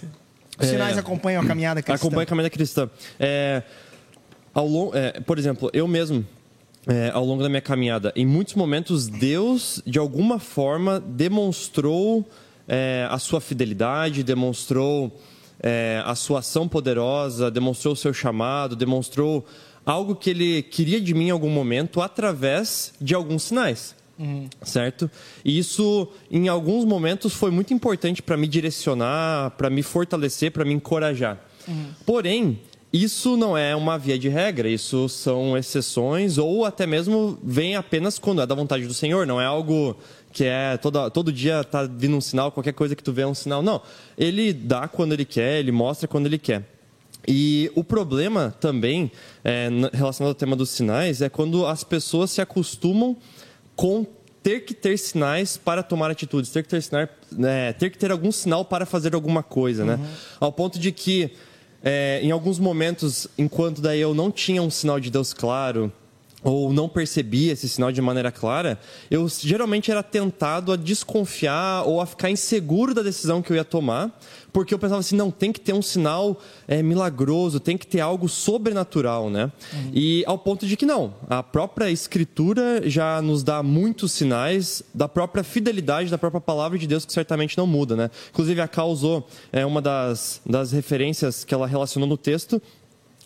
Os sinais é, acompanham a caminhada cristã. Acompanham a caminhada cristã. É, ao long, é, por exemplo, eu mesmo... É, ao longo da minha caminhada, em muitos momentos, Deus, de alguma forma, demonstrou é, a sua fidelidade, demonstrou é, a sua ação poderosa, demonstrou o seu chamado, demonstrou algo que ele queria de mim em algum momento através de alguns sinais. Uhum. Certo? E isso, em alguns momentos, foi muito importante para me direcionar, para me fortalecer, para me encorajar. Uhum. Porém, isso não é uma via de regra, isso são exceções ou até mesmo vem apenas quando é da vontade do Senhor, não é algo que é todo, todo dia tá vindo um sinal, qualquer coisa que tu vê é um sinal. Não, ele dá quando ele quer, ele mostra quando ele quer. E o problema também, é, relacionado ao tema dos sinais, é quando as pessoas se acostumam com ter que ter sinais para tomar atitudes, ter que ter, sinal, é, ter, que ter algum sinal para fazer alguma coisa, né? uhum. né? Ao ponto de que, é, em alguns momentos, enquanto daí eu não tinha um sinal de Deus claro, ou não percebia esse sinal de maneira clara, eu geralmente era tentado a desconfiar ou a ficar inseguro da decisão que eu ia tomar, porque eu pensava assim, não, tem que ter um sinal é, milagroso, tem que ter algo sobrenatural, né? Uhum. E ao ponto de que não, a própria escritura já nos dá muitos sinais da própria fidelidade da própria palavra de Deus que certamente não muda, né? Inclusive a Ká usou é, uma das, das referências que ela relacionou no texto,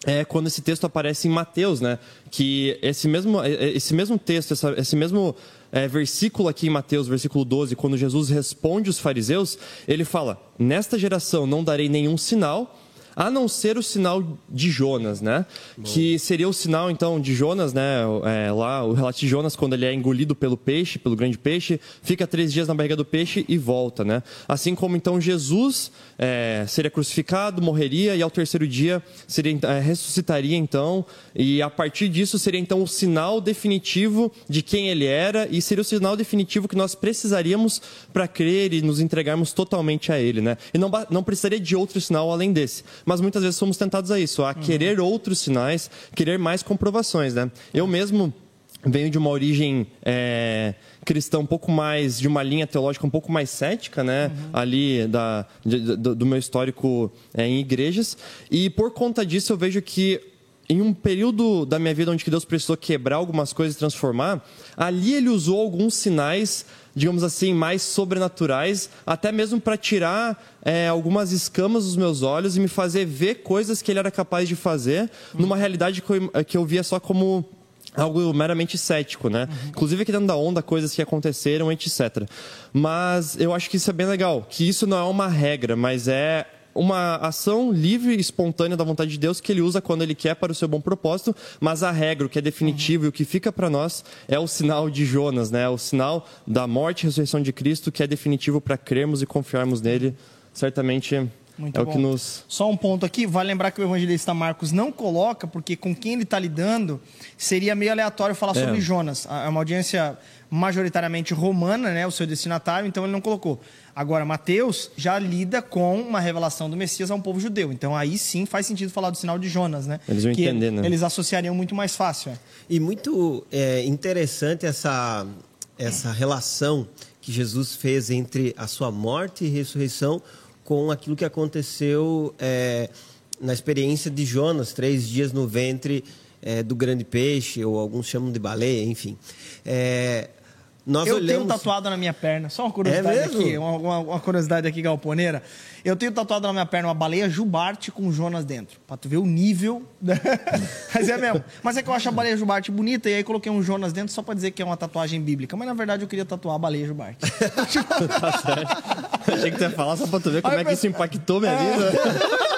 é quando esse texto aparece em Mateus, né? Que esse mesmo, é, é, esse mesmo texto, essa, esse mesmo é, versículo aqui em Mateus, versículo 12, quando Jesus responde os fariseus, ele fala: Nesta geração não darei nenhum sinal, a não ser o sinal de Jonas, né? Bom. Que seria o sinal, então, de Jonas, né? É, lá, o relato de Jonas, quando ele é engolido pelo peixe, pelo grande peixe, fica três dias na barriga do peixe e volta, né? Assim como, então, Jesus é, seria crucificado, morreria e ao terceiro dia seria, é, ressuscitaria, então, e a partir disso seria, então, o sinal definitivo de quem ele era e seria o sinal definitivo que nós precisaríamos para crer e nos entregarmos totalmente a ele, né? E não, não precisaria de outro sinal além desse mas muitas vezes somos tentados a isso, a uhum. querer outros sinais, querer mais comprovações, né? Eu mesmo venho de uma origem é, cristã um pouco mais, de uma linha teológica um pouco mais cética, né? Uhum. Ali da, de, do, do, meu histórico é, em igrejas. E por conta disso eu vejo que em um período da minha vida onde Deus precisou quebrar algumas coisas e transformar, ali ele usou alguns sinais digamos assim, mais sobrenaturais, até mesmo para tirar é, algumas escamas dos meus olhos e me fazer ver coisas que ele era capaz de fazer numa realidade que eu, que eu via só como algo meramente cético, né? Uhum. Inclusive aqui dentro da onda, coisas que aconteceram, etc. Mas eu acho que isso é bem legal, que isso não é uma regra, mas é uma ação livre e espontânea da vontade de Deus que ele usa quando ele quer para o seu bom propósito, mas a regra, o que é definitivo uhum. e o que fica para nós é o sinal de Jonas, né? É o sinal da morte e ressurreição de Cristo que é definitivo para crermos e confiarmos nele. Certamente Muito é bom. o que nos. Só um ponto aqui, vale lembrar que o evangelista Marcos não coloca, porque com quem ele está lidando seria meio aleatório falar É. sobre Jonas. É uma audiência majoritariamente romana, né, o seu destinatário, então ele não colocou. Agora, Mateus já lida com uma revelação do Messias a um povo judeu. Então aí sim faz sentido falar do sinal de Jonas, né? Eles vão que entender, né? Eles associariam muito mais fácil. é. E muito é, interessante essa, essa relação que Jesus fez entre a sua morte e ressurreição com aquilo que aconteceu é, na experiência de Jonas, três dias no ventre é, do grande peixe, ou alguns chamam de baleia, enfim. É, nós Eu olhamos... tenho tatuado na minha perna, só uma curiosidade É aqui, uma, uma- uma curiosidade aqui galponeira. Eu tenho tatuado na minha perna uma baleia jubarte com Jonas dentro, pra tu ver o nível. da- Mas é mesmo. Mas é que eu acho a baleia jubarte bonita e aí coloquei um Jonas dentro só pra dizer que é uma tatuagem bíblica. Mas na verdade eu queria tatuar a baleia jubarte. Achei que tu ia falar só pra tu ver como é que eu isso impactou minha vida. que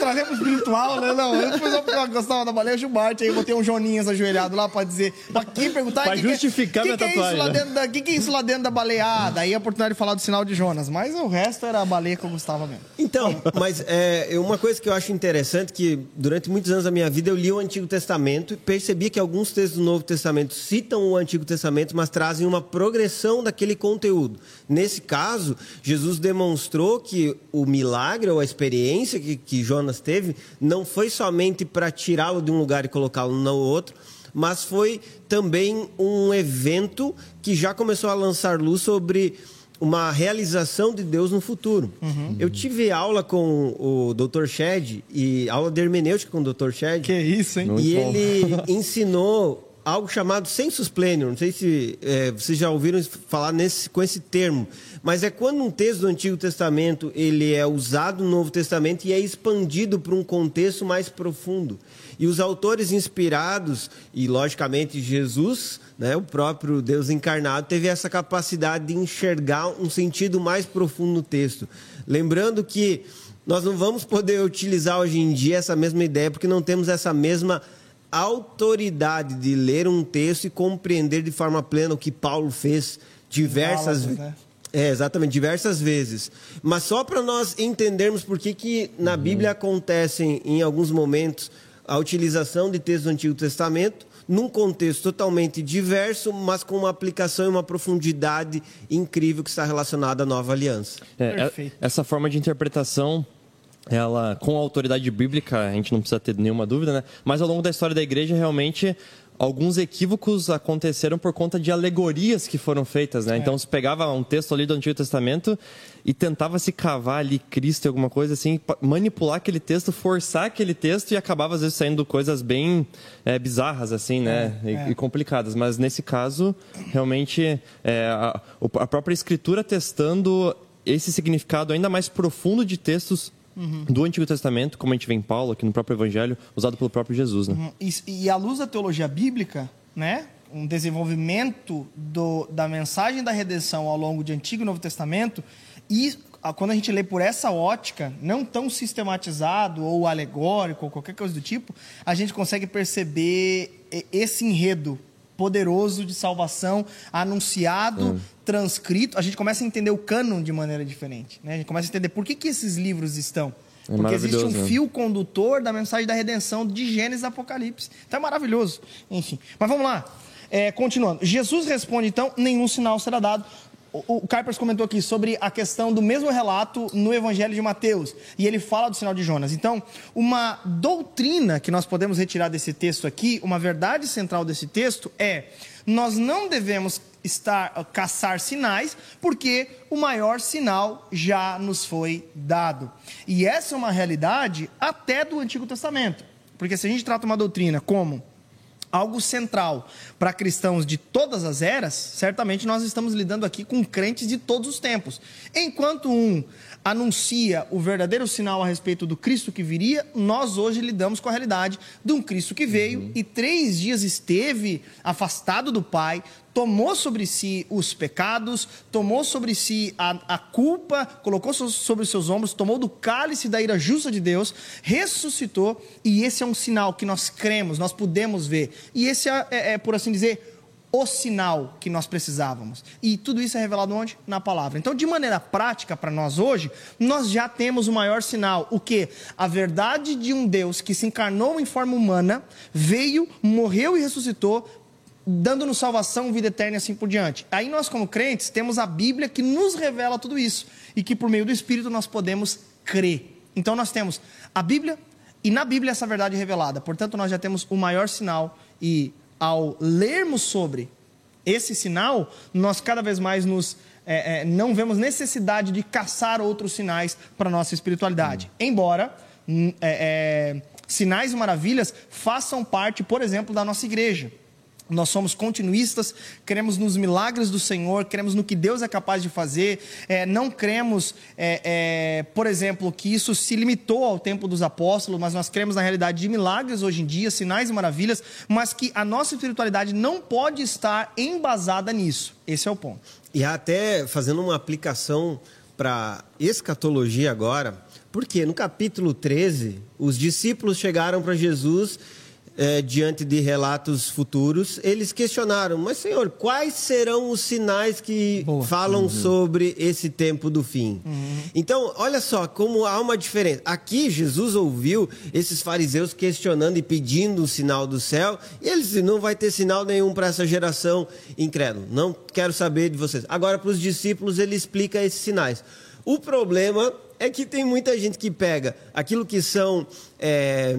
trazer pro espiritual, né? Não, eu depois eu gostava da baleia jubarte, aí eu botei um Joninhas ajoelhado lá pra dizer, pra quem perguntar... Pra que é- justificar que minha que é isso tatuagem, lá né? dentro da, que, que é isso lá dentro da baleada? Aí a oportunidade de falar do sinal de Jonas, mas o resto era a baleia que eu gostava mesmo. Então, mas é, uma coisa que eu acho interessante que durante muitos anos da minha vida eu li o Antigo Testamento e percebi que alguns textos do Novo Testamento citam o Antigo Testamento, mas trazem uma progressão daquele conteúdo. Nesse caso, Jesus demonstrou que o milagre ou a experiência que, que Jonas teve não foi somente para tirá-lo de um lugar e colocá-lo no outro, mas foi também um evento que já começou a lançar luz sobre uma realização de Deus no futuro. Eu tive aula com o Dr. Shed e aula de hermenêutica com o Dr. Shed. Que isso, hein? Muito e bom. ele ensinou algo chamado sensus plenior. Não sei se é, vocês já ouviram falar nesse, com esse termo, mas é quando um texto do Antigo Testamento ele é usado no Novo Testamento e é expandido para um contexto mais profundo. E os autores inspirados, e logicamente Jesus, né, o próprio Deus encarnado, teve essa capacidade de enxergar um sentido mais profundo no texto. Lembrando que nós não vamos poder utilizar hoje em dia essa mesma ideia, porque não temos essa mesma autoridade de ler um texto e compreender de forma plena o que Paulo fez diversas vezes. né? É, exatamente, diversas vezes. Mas só para nós entendermos por que, que na Bíblia acontecem, em alguns momentos, a utilização de textos do Antigo Testamento, num contexto totalmente diverso, mas com uma aplicação e uma profundidade incrível que está relacionada à nova aliança. É, é- Perfeito. essa forma de interpretação, ela com a autoridade bíblica, a gente não precisa ter nenhuma dúvida, né? Mas ao longo da história da igreja, realmente alguns equívocos aconteceram por conta de alegorias que foram feitas, né? Então se pegava um texto ali do Antigo Testamento e tentava se cavar ali Cristo e alguma coisa assim, manipular aquele texto, forçar aquele texto e acabava às vezes saindo coisas bem é, bizarras assim, né? E- é. e complicadas. Mas nesse caso, realmente é, a, a própria escritura testando esse significado ainda mais profundo de textos do Antigo Testamento, como a gente vê em Paulo, aqui no próprio Evangelho, usado pelo próprio Jesus, né? E, e à luz da teologia bíblica, né? Um desenvolvimento do, da mensagem da redenção ao longo de Antigo e Novo Testamento, e quando a gente lê por essa ótica, não tão sistematizado ou alegórico ou qualquer coisa do tipo, a gente consegue perceber esse enredo poderoso de salvação anunciado, transcrito. A gente começa a entender o cânon de maneira diferente. Né? A gente começa a entender por que, que esses livros estão. É Porque existe um né? fio condutor da mensagem da redenção de Gênesis e Apocalipse. Então é maravilhoso. Enfim. Mas vamos lá. É, continuando. Jesus responde, então, nenhum sinal será dado. O, Carpers comentou aqui sobre a questão do mesmo relato no Evangelho de Mateus. E ele fala do sinal de Jonas. Então, uma doutrina que nós podemos retirar desse texto aqui, uma verdade central desse texto é: nós não devemos estar caçar sinais, porque o maior sinal já nos foi dado. E essa é uma realidade até do Antigo Testamento. Porque se a gente trata uma doutrina como algo central para cristãos de todas as eras, certamente nós estamos lidando aqui com crentes de todos os tempos. Enquanto um anuncia o verdadeiro sinal a respeito do Cristo que viria, nós hoje lidamos com a realidade de um Cristo que veio e três dias esteve afastado do Pai, tomou sobre si os pecados, tomou sobre si a, a culpa, colocou so- sobre os seus ombros, tomou do cálice da ira justa de Deus, ressuscitou, e esse é um sinal que nós cremos, nós podemos ver. E esse é, é- é, por assim dizer, o sinal que nós precisávamos. E tudo isso é revelado onde? Na palavra. Então, de maneira prática para nós hoje, nós já temos o maior sinal, o que? A verdade de um Deus que se encarnou em forma humana, veio, morreu e ressuscitou, dando-nos salvação, vida eterna e assim por diante. Aí nós como crentes temos a Bíblia que nos revela tudo isso e que por meio do Espírito nós podemos crer. Então nós temos a Bíblia e na Bíblia essa verdade é revelada. Portanto, nós já temos o maior sinal e ao lermos sobre esse sinal, nós cada vez mais nos é, é, não vemos necessidade de caçar outros sinais para a nossa espiritualidade. Hum. Embora hum, é, é, sinais e maravilhas façam parte, por exemplo, da nossa igreja. Nós somos continuistas, cremos nos milagres do Senhor, cremos no que Deus é capaz de fazer. É, não cremos, é, é, por exemplo, que isso se limitou ao tempo dos apóstolos, mas nós cremos na realidade de milagres hoje em dia, sinais e maravilhas, mas que a nossa espiritualidade não pode estar embasada nisso. Esse é o ponto. E até fazendo uma aplicação para escatologia agora, porque no capítulo 13, os discípulos chegaram para Jesus é, diante de relatos futuros, eles questionaram: Mas, Senhor, quais serão os sinais que Boa. falam uhum. sobre esse tempo do fim? Uhum. Então, olha só como há uma diferença. Aqui, Jesus ouviu esses fariseus questionando e pedindo um sinal do céu, e eles dizem: Não vai ter sinal nenhum para essa geração incrédula. Não quero saber de vocês. Agora, para os discípulos, ele explica esses sinais. O problema é que tem muita gente que pega aquilo que são. É,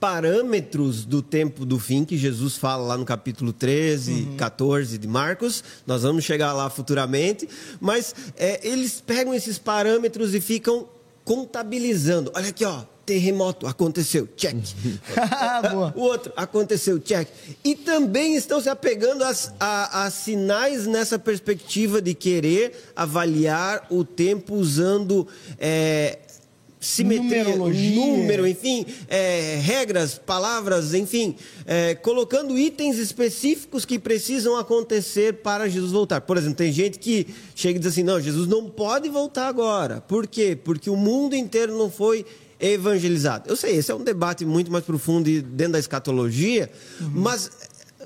parâmetros do tempo do fim, que Jesus fala lá no capítulo 13, uhum. 14 de Marcos. Nós vamos chegar lá futuramente. Mas é, eles pegam esses parâmetros e ficam contabilizando. Olha aqui, ó. Terremoto aconteceu, check. o outro aconteceu, check. E também estão se apegando a, a, a sinais nessa perspectiva de querer avaliar o tempo usando é, simetria, número, enfim, é, regras, palavras, enfim, é, colocando itens específicos que precisam acontecer para Jesus voltar. Por exemplo, tem gente que chega e diz assim: não, Jesus não pode voltar agora. Por quê? Porque o mundo inteiro não foi evangelizado. Eu sei, esse é um debate muito mais profundo dentro da escatologia, uhum. mas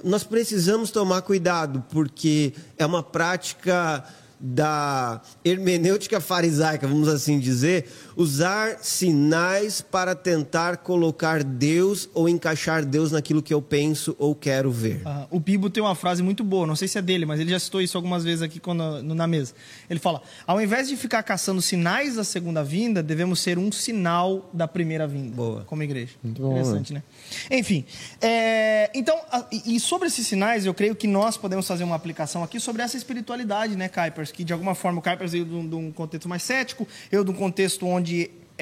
nós precisamos tomar cuidado, porque é uma prática da hermenêutica farisaica, vamos assim dizer, usar sinais para tentar colocar Deus ou encaixar Deus naquilo que eu penso ou quero ver. Uh, o Bibo tem uma frase muito boa, não sei se é dele, mas ele já citou isso algumas vezes aqui quando, na mesa. Ele fala: ao invés de ficar caçando sinais da segunda vinda, devemos ser um sinal da primeira vinda. Boa. Como igreja. Muito Interessante, bom, né? Enfim, é, então, e sobre esses sinais, eu creio que nós podemos fazer uma aplicação aqui sobre essa espiritualidade, né, Kuipers? Que de alguma forma o Kuipers veio de um, de um contexto mais cético, eu de um contexto onde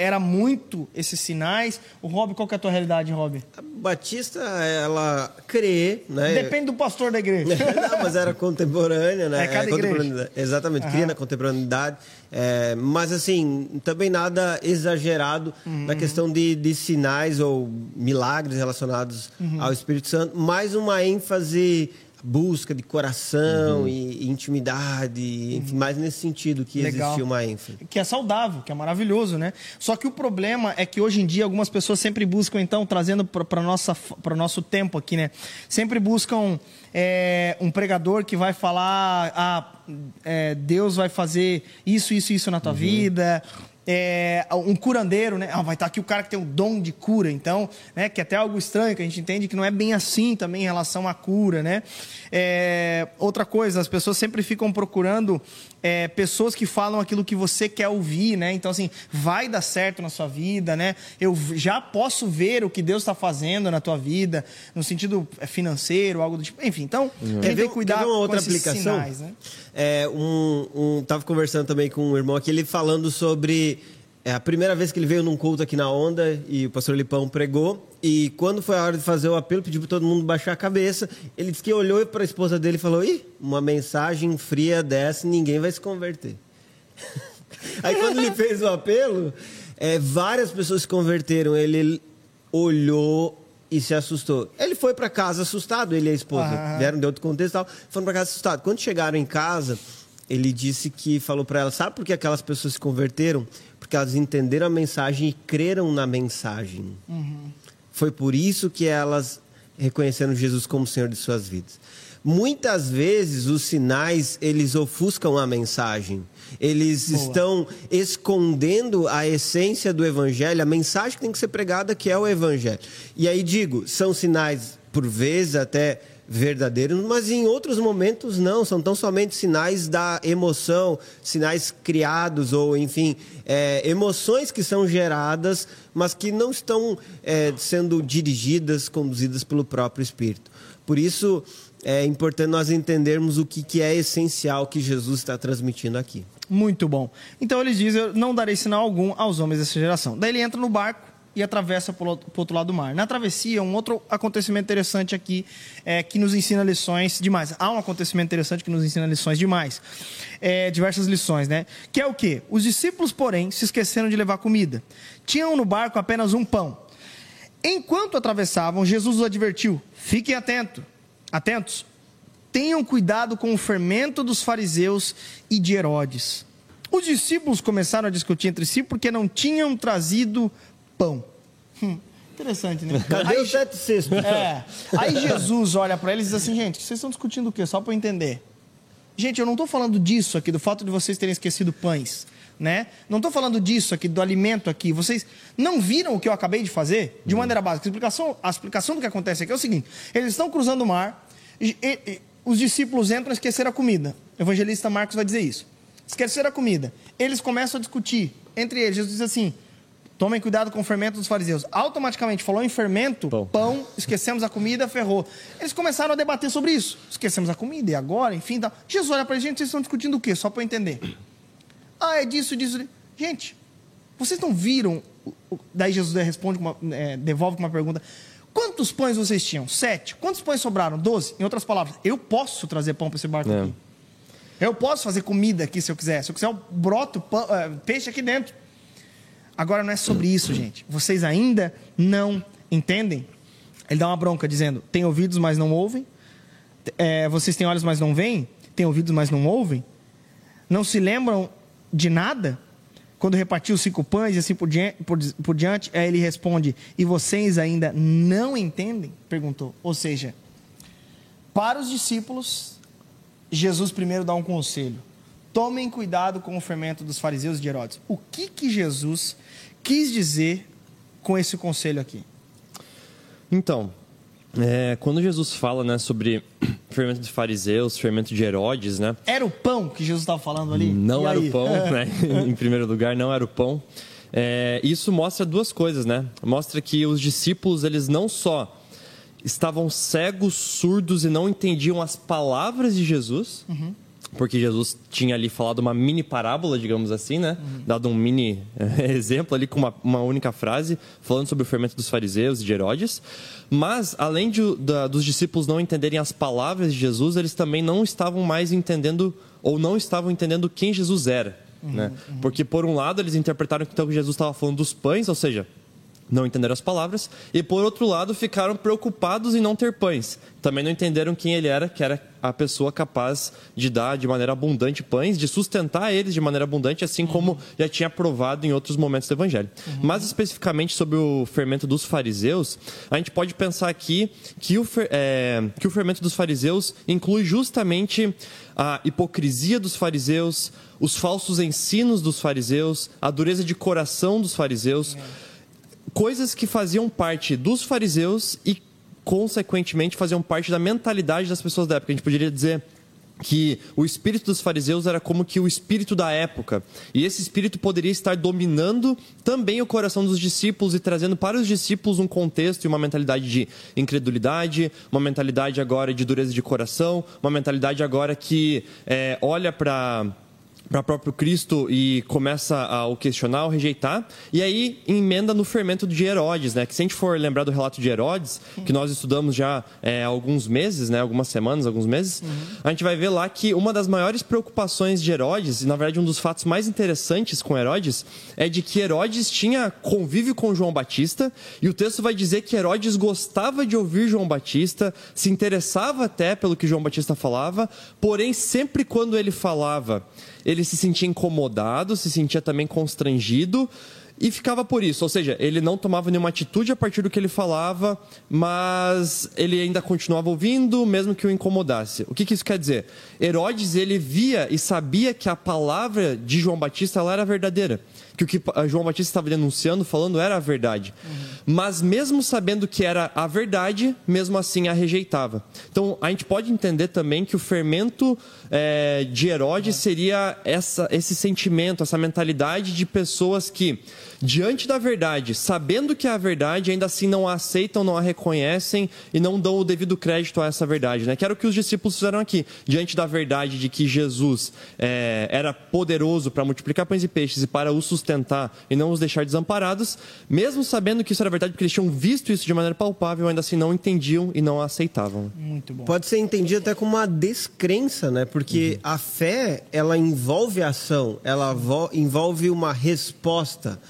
era muito esses sinais. O Rob, qual que é a tua realidade, Rob? A Batista, ela crê, né? Depende do pastor da igreja. Não, mas era contemporânea, né? É cada é, igreja. Exatamente, uhum. cria na contemporaneidade. É, mas, assim, também nada exagerado uhum. na questão de, de, sinais ou milagres relacionados uhum. ao Espírito Santo, mais uma ênfase busca de coração uhum. e, intimidade, enfim, mais nesse sentido que Legal. existiu uma ênfase. Que é saudável, que é maravilhoso, né? Só que o problema é que hoje em dia algumas pessoas sempre buscam, então, trazendo para o nosso tempo aqui, né? Sempre buscam é, um pregador que vai falar, ah, é, Deus vai fazer isso, isso, isso na tua uhum. vida, é, um curandeiro, né? Ah, vai estar aqui o cara que tem o dom de cura, então, né? Que é até algo estranho, que a gente entende que não é bem assim também em relação à cura, né? É, outra coisa, as pessoas sempre ficam procurando é, pessoas que falam aquilo que você quer ouvir, né? Então, assim, vai dar certo na sua vida, né? Eu já posso ver o que Deus está fazendo na tua vida, no sentido é, financeiro, algo do tipo. Enfim, então, uhum. tem que cuidar uma outra com aplicação? Sinais, né? É, um, um, tava conversando também com um irmão aqui, ele falando sobre é a primeira vez que ele veio num culto aqui na Onda e o pastor Lipão pregou. E quando foi a hora de fazer o apelo, pediu para todo mundo baixar a cabeça. Ele disse que olhou para a esposa dele e falou: Ih, uma mensagem fria dessa, ninguém vai se converter. Aí quando ele fez o apelo, é, várias pessoas se converteram. Ele olhou e se assustou. Ele foi para casa assustado, ele e a esposa. Ah. Vieram de outro contexto e tal. Foram para casa assustado. Quando chegaram em casa, ele disse que falou para ela: Sabe por que aquelas pessoas se converteram? Porque elas entenderam a mensagem e creram na mensagem. Uhum. Foi por isso que elas reconheceram Jesus como Senhor de suas vidas. muitas vezes os sinais eles ofuscam a mensagem. Eles Boa. estão escondendo a essência do evangelho, a mensagem que tem que ser pregada, que é o evangelho. E aí digo, são sinais por vezes até verdadeiros, mas em outros momentos não, são tão somente sinais da emoção, sinais criados ou, enfim, é, emoções que são geradas, mas que não estão é, sendo dirigidas, conduzidas pelo próprio Espírito. Por isso, é importante nós entendermos o que, que é essencial que Jesus está transmitindo aqui. Muito bom. Então ele diz: Eu não darei sinal algum aos homens dessa geração. Daí ele entra no barco e atravessa para o outro lado do mar. Na travessia, um outro acontecimento interessante aqui é, que nos ensina lições demais. Há um acontecimento interessante que nos ensina lições demais. É, diversas lições, né? Que é o quê? Os discípulos, porém, se esqueceram de levar comida. Tinham no barco apenas um pão. Enquanto atravessavam, Jesus os advertiu: fiquem atento, atentos. Tenham cuidado com o fermento dos fariseus e de Herodes. Os discípulos começaram a discutir entre si porque não tinham trazido pão. Hum, interessante, né? Cadê aí, sete? É. Aí Jesus olha para eles e diz assim, gente, vocês estão discutindo o quê? Só para eu entender. Gente, eu não estou falando disso aqui, do fato de vocês terem esquecido pães, né? Não estou falando disso aqui, do alimento aqui. Vocês não viram o que eu acabei de fazer? De maneira básica. A explicação, a explicação do que acontece aqui é o seguinte. Eles estão cruzando o mar, e, e, os discípulos entram e esqueceram a comida. O evangelista Marcos vai dizer isso. Esqueceram a comida. Eles começam a discutir entre eles. Jesus diz assim, Tomem cuidado com o fermento dos fariseus. Automaticamente falou em fermento, pão. pão, esquecemos a comida, ferrou. Eles começaram a debater sobre isso. Esquecemos a comida e agora, enfim. Tá. Jesus olha para a gente, vocês estão discutindo o quê? Só para eu entender. Ah, é disso, disso. Gente, vocês não viram. Daí Jesus responde, uma, é, devolve com uma pergunta. Quantos pães vocês tinham? Sete. Quantos pães sobraram? Doze. Em outras palavras, eu posso trazer pão para esse barco é. aqui. Eu posso fazer comida aqui se eu quiser. Se eu quiser, eu broto pão, é, peixe aqui dentro. Agora não é sobre isso, gente. Vocês ainda não entendem? Ele dá uma bronca dizendo: tem ouvidos, mas não ouvem. É, vocês têm olhos, mas não veem. Tem ouvidos, mas não ouvem. Não se lembram de nada? Quando repartiu os cinco pães e assim por diante, por, por diante, aí ele responde: E vocês ainda não entendem? Perguntou. Ou seja, para os discípulos, Jesus primeiro dá um conselho tomem cuidado com o fermento dos fariseus e de Herodes. O que, que Jesus quis dizer com esse conselho aqui? Então, é, quando Jesus fala né, sobre fermento de fariseus, fermento de Herodes, né? Era o pão que Jesus estava falando ali? Não e era aí? o pão, né? em primeiro lugar, não era o pão. É, isso mostra duas coisas, né? Mostra que os discípulos, eles não só estavam cegos, surdos e não entendiam as palavras de Jesus, uhum porque Jesus tinha ali falado uma mini parábola, digamos assim, né? Uhum. Dado um mini eh, exemplo ali com uma, uma, única frase, falando sobre o fermento dos fariseus e de Herodes. Mas, além de, da, dos discípulos não entenderem as palavras de Jesus, eles também não estavam mais entendendo, ou não estavam entendendo quem Jesus era. Uhum, né? Uhum. Porque, por um lado, eles interpretaram que então Jesus estava falando dos pães, ou seja, não entenderam as palavras, e por outro lado ficaram preocupados em não ter pães. Também não entenderam quem ele era, que era a pessoa capaz de dar de maneira abundante pães, de sustentar eles de maneira abundante, assim como já tinha provado em outros momentos do Evangelho. Uhum. Mas especificamente sobre o fermento dos fariseus, a gente pode pensar aqui que o, é, que o fermento dos fariseus inclui justamente a hipocrisia dos fariseus, os falsos ensinos dos fariseus, a dureza de coração dos fariseus. Uhum coisas que faziam parte dos fariseus e, consequentemente, faziam parte da mentalidade das pessoas da época. A gente poderia dizer que o espírito dos fariseus era como que o espírito da época. E esse espírito poderia estar dominando também o coração dos discípulos e trazendo para os discípulos um contexto e uma mentalidade de incredulidade, uma mentalidade agora de dureza de coração, uma mentalidade agora que é, olha para para o próprio Cristo e começa a o questionar, o rejeitar, e aí emenda no fermento de Herodes, né? Que se a gente for lembrar do relato de Herodes, que nós estudamos já é, há alguns meses, né? Algumas semanas, alguns meses, uhum. a gente vai ver lá que uma das maiores preocupações de Herodes, e na verdade um dos fatos mais interessantes com Herodes, é de que Herodes tinha convívio com João Batista, e o texto vai dizer que Herodes gostava de ouvir João Batista, se interessava até pelo que João Batista falava, porém sempre quando ele falava ele se sentia incomodado, se sentia também constrangido e ficava por isso, ou seja, ele não tomava nenhuma atitude a partir do que ele falava, mas ele ainda continuava ouvindo, mesmo que o incomodasse. O que, que isso quer dizer? Herodes ele via e sabia que a palavra de João Batista ela era verdadeira que o que João Batista estava denunciando, falando, era a verdade. Uhum. Mas mesmo sabendo que era a verdade, mesmo assim a rejeitava. Então a gente pode entender também que o fermento é, de Herodes seria essa, esse sentimento, essa mentalidade de pessoas que, diante da verdade, sabendo que é a verdade, ainda assim não a aceitam, não a reconhecem e não dão o devido crédito a essa verdade. Né? Que era o que os discípulos fizeram aqui. Diante da verdade de que Jesus é, era poderoso para multiplicar pães e peixes e para os sustentar e não os deixar desamparados, mesmo sabendo que isso era verdade, porque eles tinham visto isso de maneira palpável, ainda assim não entendiam e não a aceitavam. Muito bom. Pode ser entendido até como uma descrença, né? Porque uhum. a fé, ela envolve ação, ela envolve uma resposta.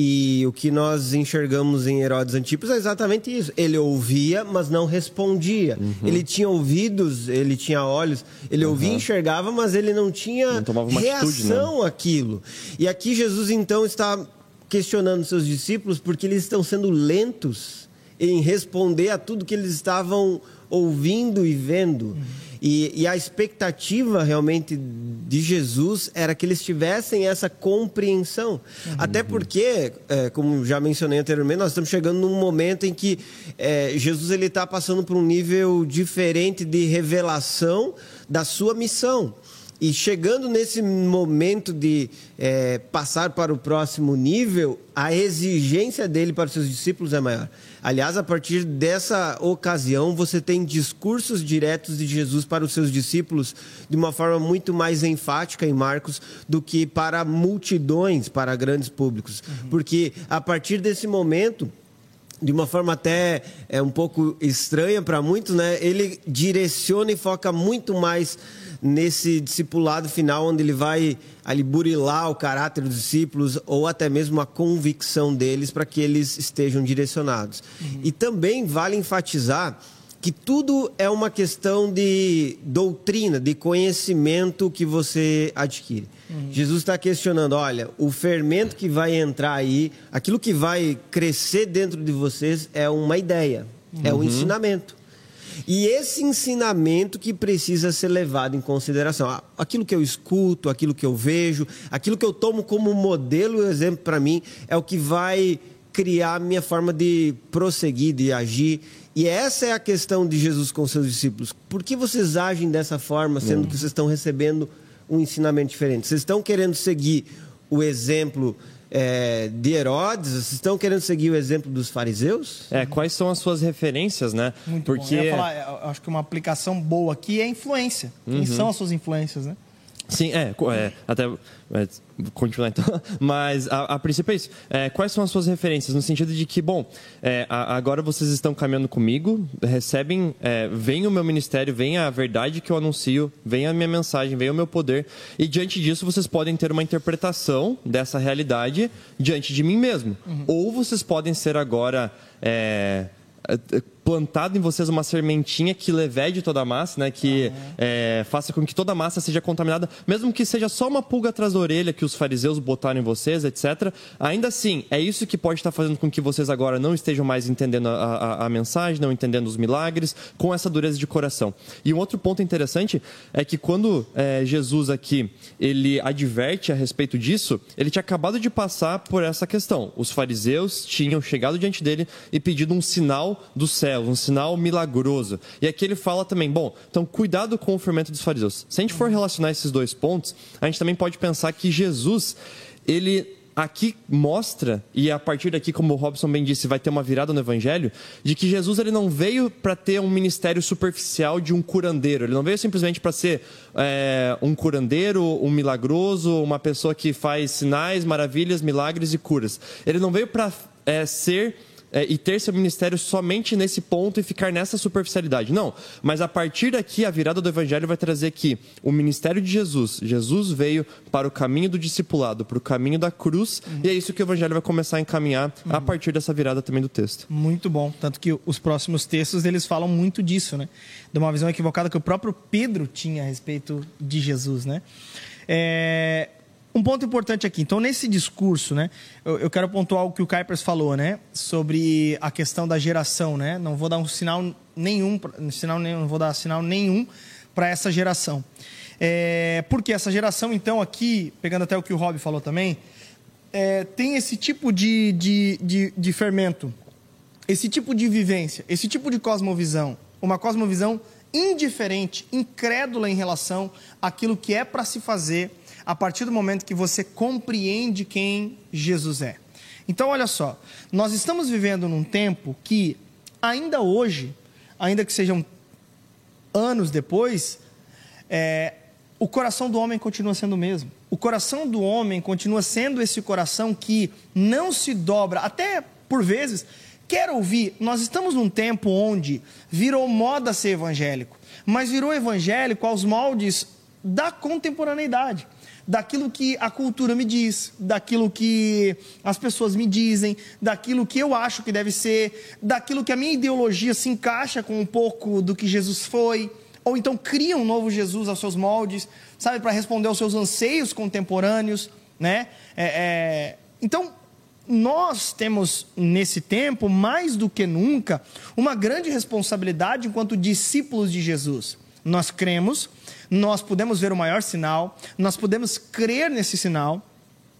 E o que nós enxergamos em Herodes Antipas é exatamente isso. Ele ouvia, mas não respondia. Uhum. Ele tinha ouvidos, ele tinha olhos, ele uhum. ouvia e enxergava, mas ele não tinha não reação né? àquilo. E aqui Jesus então está questionando seus discípulos porque eles estão sendo lentos em responder a tudo que eles estavam ouvindo e vendo. Uhum. E, e, a expectativa realmente de Jesus era que eles tivessem essa compreensão. Uhum. Até porque, é, como já mencionei anteriormente, nós estamos chegando num momento em que é, Jesus ele está passando por um nível diferente de revelação da sua missão. E chegando nesse momento de é, passar para o próximo nível, a exigência dele para os seus discípulos é maior. Aliás, a partir dessa ocasião, você tem discursos diretos de Jesus para os seus discípulos de uma forma muito mais enfática em Marcos do que para multidões, para grandes públicos. Uhum. Porque a partir desse momento, de uma forma até é um pouco estranha para muitos, né? Ele direciona e foca muito mais nesse discipulado final, onde ele vai ali burilar o caráter dos discípulos ou até mesmo a convicção deles para que eles estejam direcionados. Uhum. E também vale enfatizar que tudo é uma questão de doutrina, de conhecimento que você adquire. Uhum. Jesus está questionando: olha, o fermento que vai entrar aí, aquilo que vai crescer dentro de vocês é uma ideia, uhum. é um ensinamento. E esse ensinamento que precisa ser levado em consideração. Aquilo que eu escuto, aquilo que eu vejo, aquilo que eu tomo como modelo e exemplo para mim, é o que vai criar a minha forma de prosseguir, de agir. E essa é a questão de Jesus com seus discípulos. Por que vocês agem dessa forma, sendo que vocês estão recebendo um ensinamento diferente? Vocês estão querendo seguir o exemplo é, de Herodes, vocês estão querendo seguir o exemplo dos fariseus? É, quais são as suas referências, né? Muito Porque... bom. Eu falar, eu acho que uma aplicação boa aqui é influência. Quem uhum. são as suas influências, né? Sim, é, é até é, continuar então. Mas a, a princípio é isso. É, quais são as suas referências? No sentido de que, bom, é, a, agora vocês estão caminhando comigo, recebem, é, vem o meu ministério, vem a verdade que eu anuncio, vem a minha mensagem, vem o meu poder. E diante disso vocês podem ter uma interpretação dessa realidade diante de mim mesmo. Uhum. Ou vocês podem ser agora. Plantado em vocês uma sementinha que levede toda a massa, né? Que uhum. é, faça com que toda a massa seja contaminada, mesmo que seja só uma pulga atrás da orelha que os fariseus botaram em vocês, etc. Ainda assim, é isso que pode estar fazendo com que vocês agora não estejam mais entendendo a, a, a mensagem, não entendendo os milagres, com essa dureza de coração. E um outro ponto interessante é que quando é, Jesus aqui ele adverte a respeito disso, ele tinha acabado de passar por essa questão. Os fariseus tinham chegado diante dele e pedido um sinal do céu um sinal milagroso. E aqui ele fala também, bom, então cuidado com o fermento dos fariseus. Se a gente for relacionar esses dois pontos, a gente também pode pensar que Jesus, ele aqui mostra, e a partir daqui, como o Robson bem disse, vai ter uma virada no Evangelho, de que Jesus ele não veio para ter um ministério superficial de um curandeiro. Ele não veio simplesmente para ser é, um curandeiro, um milagroso, uma pessoa que faz sinais, maravilhas, milagres e curas. Ele não veio para é, ser é, e ter seu ministério somente nesse ponto e ficar nessa superficialidade. Não, mas a partir daqui a virada do evangelho vai trazer que o ministério de Jesus, Jesus veio para o caminho do discipulado, para o caminho da cruz, uhum. e é isso que o evangelho vai começar a encaminhar uhum. a partir dessa virada também do texto. Muito bom, tanto que os próximos textos eles falam muito disso, né? De uma visão equivocada que o próprio Pedro tinha a respeito de Jesus, né? É, um ponto importante aqui. Então, nesse discurso, né, eu, eu quero pontuar o que o Kuipers falou, né, sobre a questão da geração, né. Não vou dar um sinal nenhum, sinal nenhum, não vou dar sinal nenhum para essa geração. É, porque essa geração, então, aqui, pegando até o que o Rob falou também, é, tem esse tipo de, de, de, de fermento, esse tipo de vivência, esse tipo de cosmovisão, uma cosmovisão indiferente, incrédula em relação àquilo que é para se fazer a partir do momento que você compreende quem Jesus é. Então, olha só, nós estamos vivendo num tempo que, ainda hoje, ainda que sejam anos depois, é, o coração do homem continua sendo o mesmo. O coração do homem continua sendo esse coração que não se dobra, até por vezes, quer ouvir. Nós estamos num tempo onde virou moda ser evangélico, mas virou evangélico aos moldes da contemporaneidade daquilo que a cultura me diz, daquilo que as pessoas me dizem, daquilo que eu acho que deve ser, daquilo que a minha ideologia se encaixa com um pouco do que Jesus foi, ou então cria um novo Jesus aos seus moldes, sabe, para responder aos seus anseios contemporâneos, né? É, é... Então, nós temos nesse tempo, mais do que nunca, uma grande responsabilidade enquanto discípulos de Jesus. Nós cremos nós podemos ver o maior sinal, nós podemos crer nesse sinal,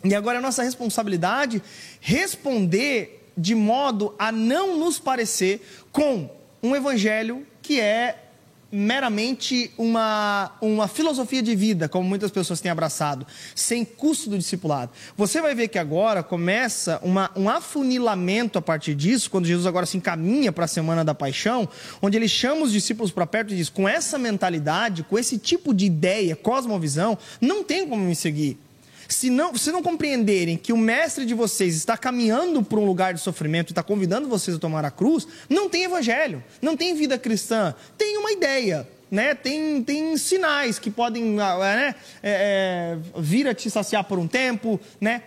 e agora é nossa responsabilidade responder de modo a não nos parecer com um evangelho que é meramente uma, uma filosofia de vida, como muitas pessoas têm abraçado, sem custo do discipulado. Você vai ver que agora começa uma, um afunilamento a partir disso, quando Jesus agora se encaminha para a semana da paixão, onde ele chama os discípulos para perto e diz: com essa mentalidade, com esse tipo de ideia, cosmovisão, não tem como me seguir. Se não, se não compreenderem que o mestre de vocês está caminhando para um lugar de sofrimento e está convidando vocês a tomar a cruz, não tem evangelho, não tem vida cristã, tem uma ideia. Né? Tem, tem sinais que podem ah, né? é, é, vir a te saciar por um tempo. Né?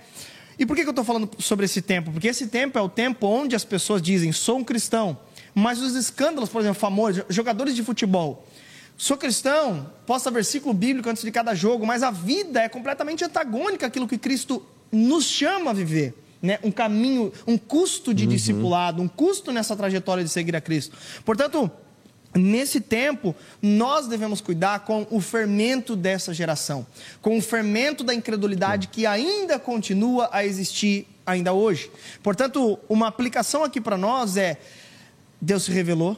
E por que, que eu estou falando sobre esse tempo? Porque esse tempo é o tempo onde as pessoas dizem, sou um cristão. Mas os escândalos, por exemplo, famosos, jogadores de futebol, Sou cristão, posta versículo bíblico antes de cada jogo, mas a vida é completamente antagônica àquilo que Cristo nos chama a viver. Né? Um caminho, um custo de uhum. discipulado, um custo nessa trajetória de seguir a Cristo. Portanto, nesse tempo, nós devemos cuidar com o fermento dessa geração, com o fermento da incredulidade que ainda continua a existir ainda hoje. Portanto, uma aplicação aqui para nós é: Deus se revelou,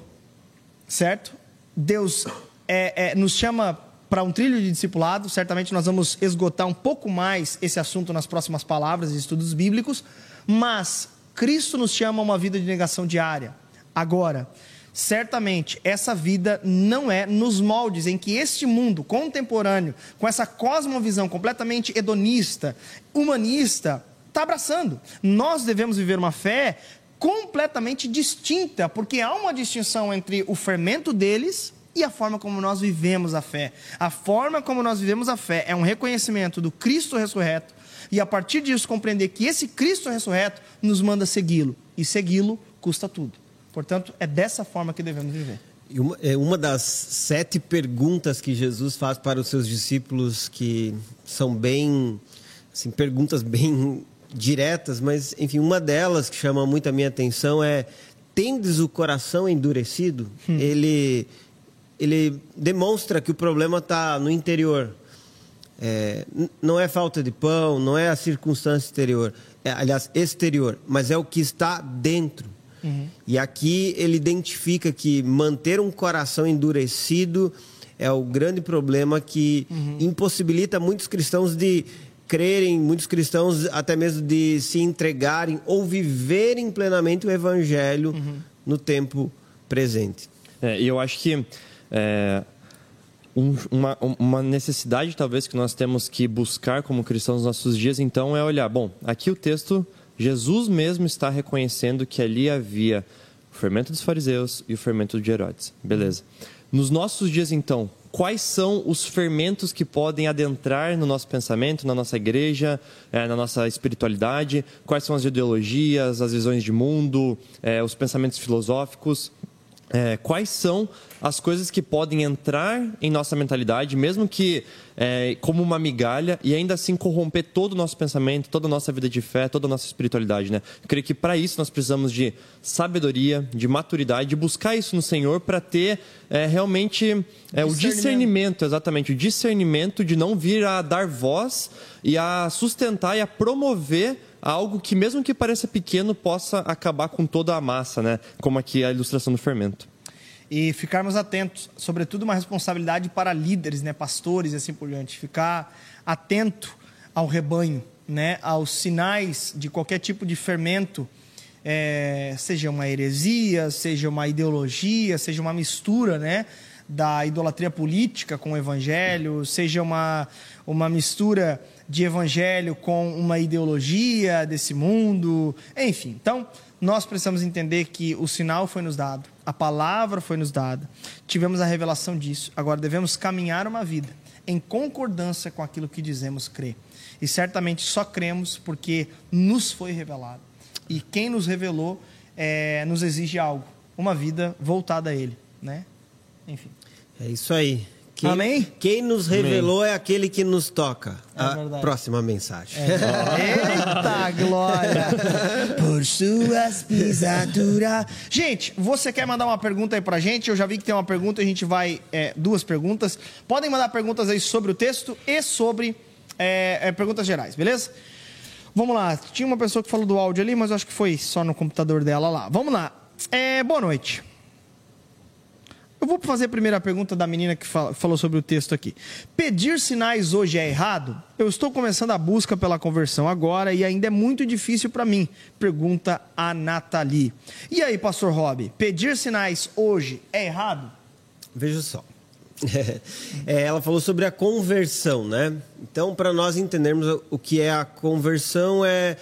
certo? Deus é, é, nos chama para um trilho de discipulado. Certamente nós vamos esgotar um pouco mais esse assunto nas próximas palavras e estudos bíblicos. Mas Cristo nos chama a uma vida de negação diária. Agora, certamente essa vida não é nos moldes em que este mundo contemporâneo, com essa cosmovisão completamente hedonista, humanista, está abraçando. Nós devemos viver uma fé completamente distinta, porque há uma distinção entre o fermento deles e a forma como nós vivemos a fé. A forma como nós vivemos a fé é um reconhecimento do Cristo ressurreto e a partir disso compreender que esse Cristo ressurreto nos manda segui-lo e segui-lo custa tudo. Portanto, é dessa forma que devemos viver. E uma, é uma das sete perguntas que Jesus faz para os seus discípulos que são bem, assim, perguntas bem diretas, mas enfim, uma delas que chama muito a minha atenção é: tendes o coração endurecido? Hum. Ele ele demonstra que o problema está no interior. É, não é falta de pão, não é a circunstância exterior, é, aliás, exterior, mas é o que está dentro. Uhum. E aqui ele identifica que manter um coração endurecido é o grande problema que uhum. impossibilita muitos cristãos de crerem, muitos cristãos até mesmo de se entregarem ou viverem plenamente o evangelho uhum. no tempo presente. É, e eu acho que é, um, uma, uma necessidade, talvez, que nós temos que buscar como cristãos nos nossos dias, então, é olhar: bom, aqui o texto, Jesus mesmo está reconhecendo que ali havia o fermento dos fariseus e o fermento de Herodes. Beleza. Nos nossos dias, então, quais são os fermentos que podem adentrar no nosso pensamento, na nossa igreja, é, na nossa espiritualidade? Quais são as ideologias, as visões de mundo, é, os pensamentos filosóficos? É, quais são as coisas que podem entrar em nossa mentalidade, mesmo que é, como uma migalha, e ainda assim corromper todo o nosso pensamento, toda a nossa vida de fé, toda a nossa espiritualidade. Né? Eu creio que para isso nós precisamos de sabedoria, de maturidade, de buscar isso no Senhor para ter é, realmente é, discernimento. o discernimento, exatamente, o discernimento de não vir a dar voz e a sustentar e a promover algo que, mesmo que pareça pequeno, possa acabar com toda a massa, né? Como aqui a ilustração do fermento. E ficarmos atentos, sobretudo uma responsabilidade para líderes, né, pastores e assim por diante, ficar atento ao rebanho, né, aos sinais de qualquer tipo de fermento, é, seja uma heresia, seja uma ideologia, seja uma mistura, né, da idolatria política com o evangelho, seja uma, uma mistura de evangelho com uma ideologia desse mundo, enfim. Então, nós precisamos entender que o sinal foi nos dado, a palavra foi nos dada, tivemos a revelação disso. Agora devemos caminhar uma vida em concordância com aquilo que dizemos crer. E certamente só cremos porque nos foi revelado. E quem nos revelou é, nos exige algo, uma vida voltada a Ele, né? Enfim. É isso aí. Quem, Amém? Quem nos revelou Amém. é aquele que nos toca. É a verdade. próxima mensagem. É. Eita glória! Por suas pisaduras. Gente, você quer mandar uma pergunta aí pra gente? Eu já vi que tem uma pergunta, a gente vai. É, duas perguntas. Podem mandar perguntas aí sobre o texto e sobre é, é, perguntas gerais, beleza? Vamos lá. Tinha uma pessoa que falou do áudio ali, mas eu acho que foi só no computador dela lá. Vamos lá. É, boa noite. Eu vou fazer a primeira pergunta da menina que falou sobre o texto aqui. Pedir sinais hoje é errado? Eu estou começando a busca pela conversão agora e ainda é muito difícil para mim. Pergunta a Nathalie. E aí, pastor Rob, pedir sinais hoje é errado? Veja só. É, ela falou sobre a conversão, né? Então, para nós entendermos o que é a conversão, é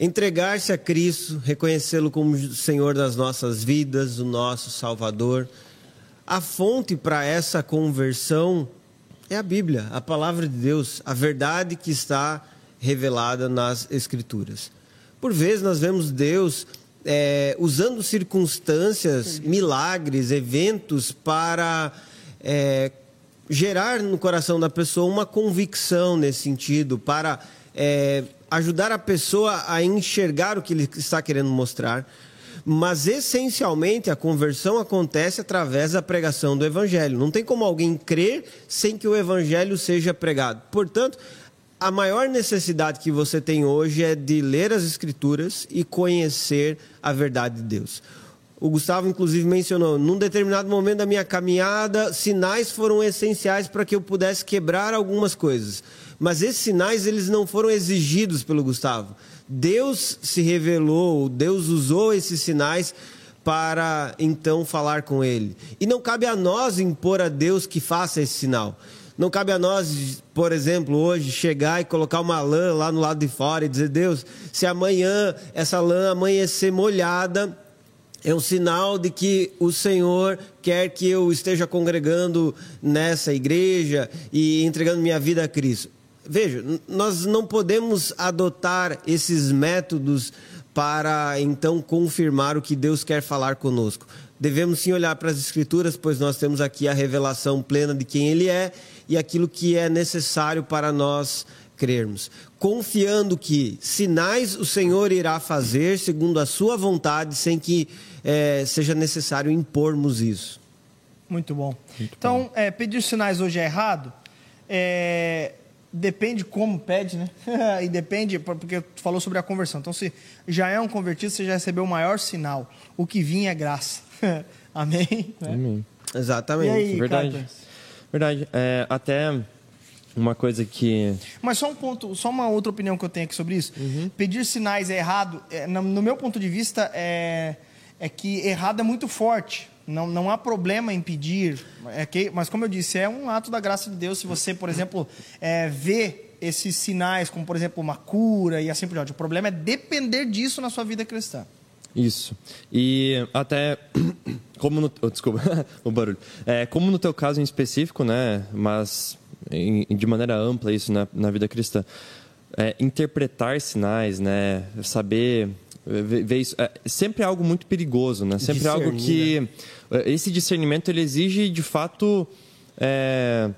entregar-se a Cristo, reconhecê-lo como Senhor das nossas vidas, o nosso Salvador a fonte para essa conversão é a Bíblia, a palavra de Deus, a verdade que está revelada nas Escrituras. Por vezes nós vemos Deus é, usando circunstâncias, milagres, eventos para é, gerar no coração da pessoa uma convicção nesse sentido, para é, ajudar a pessoa a enxergar o que ele está querendo mostrar mas essencialmente a conversão acontece através da pregação do evangelho. Não tem como alguém crer sem que o evangelho seja pregado. Portanto, a maior necessidade que você tem hoje é de ler as escrituras e conhecer a verdade de Deus. O Gustavo, inclusive, mencionou: num determinado momento da minha caminhada, sinais foram essenciais para que eu pudesse quebrar algumas coisas. Mas esses sinais eles não foram exigidos pelo Gustavo. Deus se revelou, Deus usou esses sinais para então falar com ele. E não cabe a nós impor a Deus que faça esse sinal. Não cabe a nós, por exemplo, hoje chegar e colocar uma lã lá no lado de fora e dizer: Deus, se amanhã essa lã amanhecer molhada, é um sinal de que o Senhor quer que eu esteja congregando nessa igreja e entregando minha vida a Cristo. Veja, nós não podemos adotar esses métodos para então confirmar o que Deus quer falar conosco. Devemos sim olhar para as Escrituras, pois nós temos aqui a revelação plena de quem Ele é e aquilo que é necessário para nós crermos. Confiando que sinais o Senhor irá fazer segundo a Sua vontade, sem que é, seja necessário impormos isso. Muito bom. Muito então, bom. É, pedir sinais hoje é errado? É, depende como pede, né? e depende, porque tu falou sobre a conversão. Então, se já é um convertido, você já recebeu o maior sinal. O que vinha é graça. Amém? Né? Amém. Exatamente. Aí, Verdade. Cara? Verdade. É, até uma coisa que. Mas só um ponto, só uma outra opinião que eu tenho aqui sobre isso. Uhum. Pedir sinais é errado. É, no, no meu ponto de vista, é, é que errado é muito forte. Não, não há problema em pedir, é que, mas como eu disse, é um ato da graça de Deus se você, por exemplo, é, vê esses sinais, como por exemplo uma cura e assim por diante. O problema é depender disso na sua vida cristã. Isso. E até como no, oh, desculpa o barulho. É, como no teu caso em específico, né? Mas em, de maneira ampla isso na, na vida cristã. É, interpretar sinais, né? Saber vê, vê isso. É, sempre é algo muito perigoso, né? Sempre é algo que. Né? Esse discernimento ele exige, de fato. É,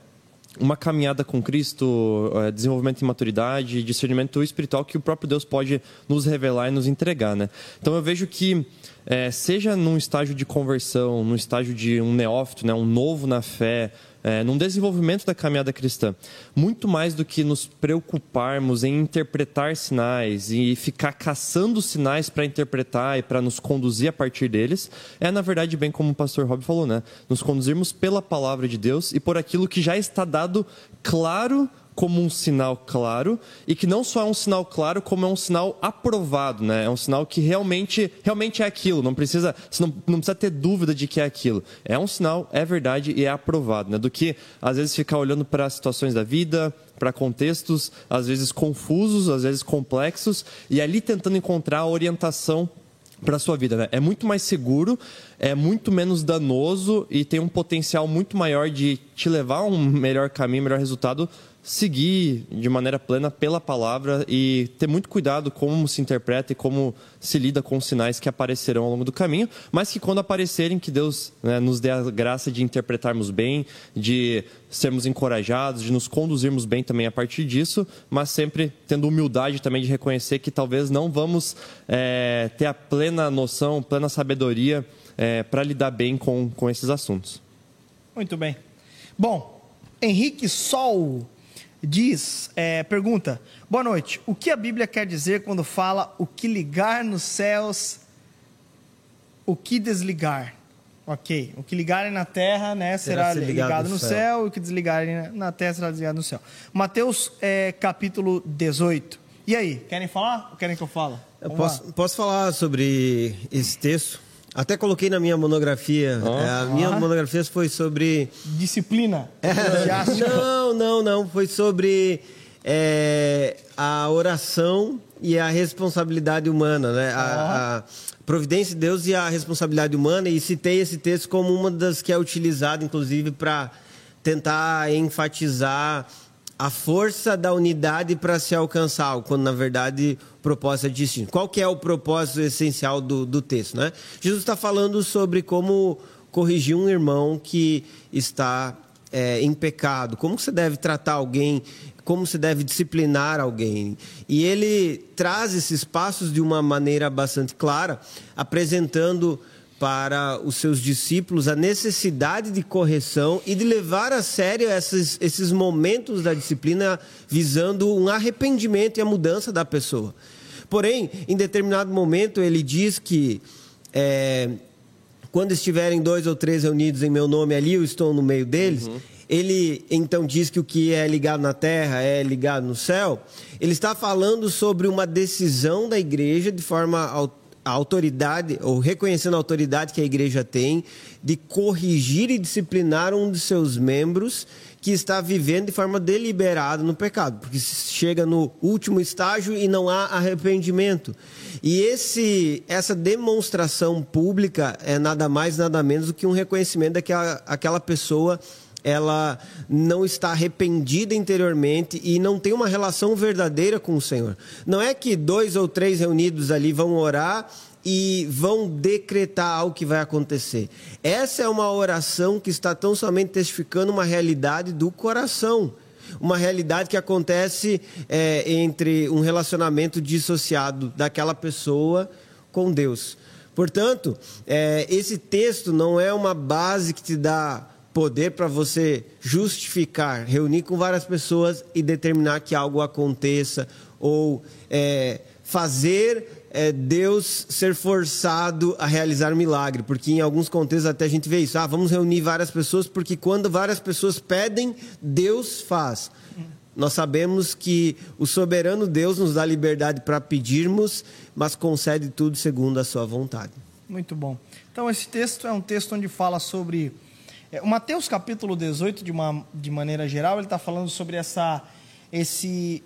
uma caminhada com Cristo, é, desenvolvimento em maturidade, discernimento espiritual que o próprio Deus pode nos revelar e nos entregar, né? Então eu vejo que é, seja num estágio de conversão, num estágio de um neófito, né, um novo na fé, é, num desenvolvimento da caminhada cristã, muito mais do que nos preocuparmos em interpretar sinais e ficar caçando sinais para interpretar e para nos conduzir a partir deles, é na verdade bem como o pastor Rob falou, né? Nos conduzirmos pela palavra de Deus e por aquilo que já está dado claro como um sinal claro e que não só é um sinal claro, como é um sinal aprovado, né? É um sinal que realmente, realmente é aquilo. Não precisa, não, não precisa ter dúvida de que é aquilo. É um sinal, é verdade e é aprovado, né? Do que às vezes ficar olhando para situações da vida, para contextos às vezes confusos, às vezes complexos e ali tentando encontrar a orientação para a sua vida. Né? É muito mais seguro, é muito menos danoso e tem um potencial muito maior de te levar a um melhor caminho, melhor resultado seguir de maneira plena pela palavra e ter muito cuidado como se interpreta e como se lida com os sinais que aparecerão ao longo do caminho, mas que quando aparecerem, que Deus né, nos dê a graça de interpretarmos bem, de sermos encorajados, de nos conduzirmos bem também a partir disso, mas sempre tendo humildade também de reconhecer que talvez não vamos é, ter a plena noção, plena sabedoria é, para lidar bem com, com esses assuntos. Muito bem. Bom, Henrique Sol diz, é, pergunta: Boa noite. O que a Bíblia quer dizer quando fala o que ligar nos céus, o que desligar? Ok. O que ligarem na terra, né, será, será ligado, ligado, no céu. céu. o que desligarem na terra será desligado no céu. Mateus é, capítulo 18. E aí, querem falar ou querem que eu fale? Eu posso, posso falar sobre esse texto? Até coloquei na minha monografia. Oh. a minha oh. monografia foi sobre. Disciplina. É, não, não, não. Foi sobre é, a oração e a responsabilidade humana, né? Oh. A, a, providência de Deus e a responsabilidade humana. E citei esse texto como uma das que é utilizada, inclusive, para tentar enfatizar a força da unidade para se alcançar, quando na verdade o propósito é distinto. Qual que é o propósito essencial do, do texto? Né? Jesus está falando sobre como corrigir um irmão que está é, em pecado, como você deve tratar alguém, como se deve disciplinar alguém. E ele traz esses passos de uma maneira bastante clara, apresentando para os seus discípulos a necessidade de correção e de levar a sério esses, esses momentos da disciplina visando um arrependimento e a mudança da pessoa. Porém, em determinado momento, ele diz que é, quando estiverem dois ou três reunidos em meu nome ali, eu estou no meio deles. Uhum. Ele então diz que o que é ligado na terra é ligado no céu. Ele está falando sobre uma decisão da igreja de forma autônoma a autoridade, ou reconhecendo a autoridade que a igreja tem, de corrigir e disciplinar um de seus membros que está vivendo de forma deliberada no pecado, porque chega no último estágio e não há arrependimento. E esse, essa demonstração pública é nada mais, nada menos do que um reconhecimento de que aquela pessoa ela não está arrependida interiormente e não tem uma relação verdadeira com o Senhor. Não é que dois ou três reunidos ali vão orar e vão decretar algo que vai acontecer. Essa é uma oração que está tão somente testificando uma realidade do coração. Uma realidade que acontece é, entre um relacionamento dissociado daquela pessoa com Deus. Portanto, é, esse texto não é uma base que te dá poder para você justificar, reunir com várias pessoas e determinar que algo aconteça ou é, fazer é, Deus ser forçado a realizar milagre, porque em alguns contextos até a gente vê isso. Ah, vamos reunir várias pessoas, porque quando várias pessoas pedem, Deus faz. Nós sabemos que o soberano Deus nos dá liberdade para pedirmos, mas concede tudo segundo a sua vontade. Muito bom. Então, esse texto é um texto onde fala sobre é, o Mateus capítulo 18, de, uma, de maneira geral, ele está falando sobre essa, esse,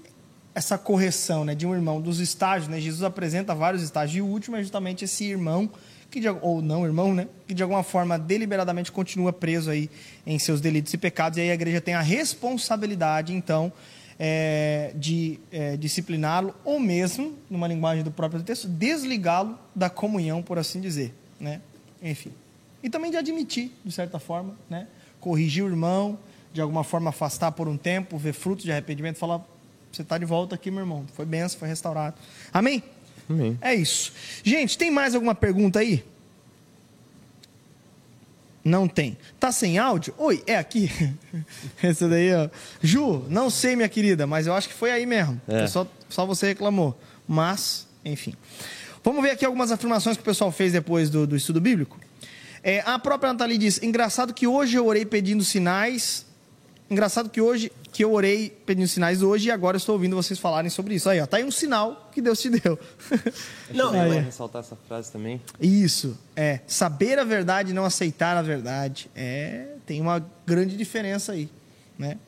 essa correção né, de um irmão, dos estágios. Né? Jesus apresenta vários estágios, e o último é justamente esse irmão, que de, ou não irmão, né, que de alguma forma deliberadamente continua preso aí em seus delitos e pecados, e aí a igreja tem a responsabilidade, então, é, de é, discipliná-lo, ou mesmo, numa linguagem do próprio texto, desligá-lo da comunhão, por assim dizer. Né? Enfim. E também de admitir, de certa forma, né? corrigir o irmão, de alguma forma afastar por um tempo, ver frutos de arrependimento, falar: você está de volta aqui, meu irmão. Foi benção, foi restaurado. Amém? Amém. É isso. Gente, tem mais alguma pergunta aí? Não tem. Tá sem áudio? Oi, é aqui. Esse daí, ó. Ju, não sei, minha querida, mas eu acho que foi aí mesmo. É. Só, só você reclamou. Mas, enfim. Vamos ver aqui algumas afirmações que o pessoal fez depois do, do estudo bíblico. É, a própria Nathalie diz: engraçado que hoje eu orei pedindo sinais. Engraçado que hoje que eu orei pedindo sinais hoje e agora eu estou ouvindo vocês falarem sobre isso. Aí, ó, tá aí um sinal que Deus te deu. Não, é. ressaltar essa frase também. Isso, é. Saber a verdade e não aceitar a verdade. É, tem uma grande diferença aí, né?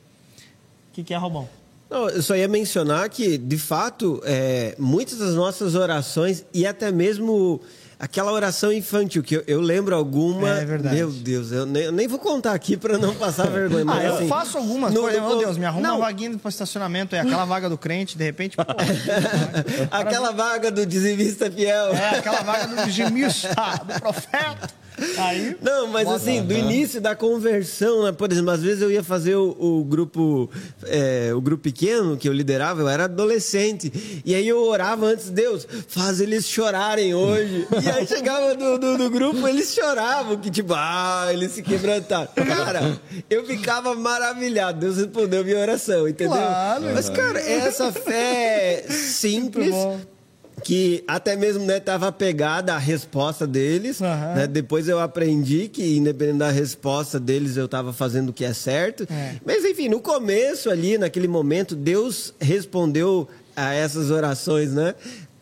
O que, que é, Robão? Não, eu só ia mencionar que, de fato, é, muitas das nossas orações e até mesmo aquela oração infantil, que eu, eu lembro alguma. É verdade. Meu Deus, eu nem, eu nem vou contar aqui para não passar vergonha. Ah, mas, eu assim, faço algumas. no- por exemplo, oh Deus, me arruma não, uma vaguinha para estacionamento, é aquela vaga do crente, de repente, pô, Aquela vaga do dizimista fiel. é aquela vaga do gemista, do profeta. Aí, Não, mas assim, do início da conversão, né? por exemplo, às vezes eu ia fazer o, o grupo é, o grupo pequeno que eu liderava, eu era adolescente, e aí eu orava antes, Deus, faz eles chorarem hoje. E aí chegava do, do, do grupo, eles choravam, que tipo, ah, eles se quebrantaram. Cara, eu ficava maravilhado, Deus respondeu minha oração, entendeu? Claro. Mas, cara, é essa fé simples. Que até mesmo né estava pegada à resposta deles Aham. né? depois eu aprendi que independente da resposta deles eu estava fazendo o que é certo É. mas enfim no começo ali naquele momento Deus respondeu a essas orações né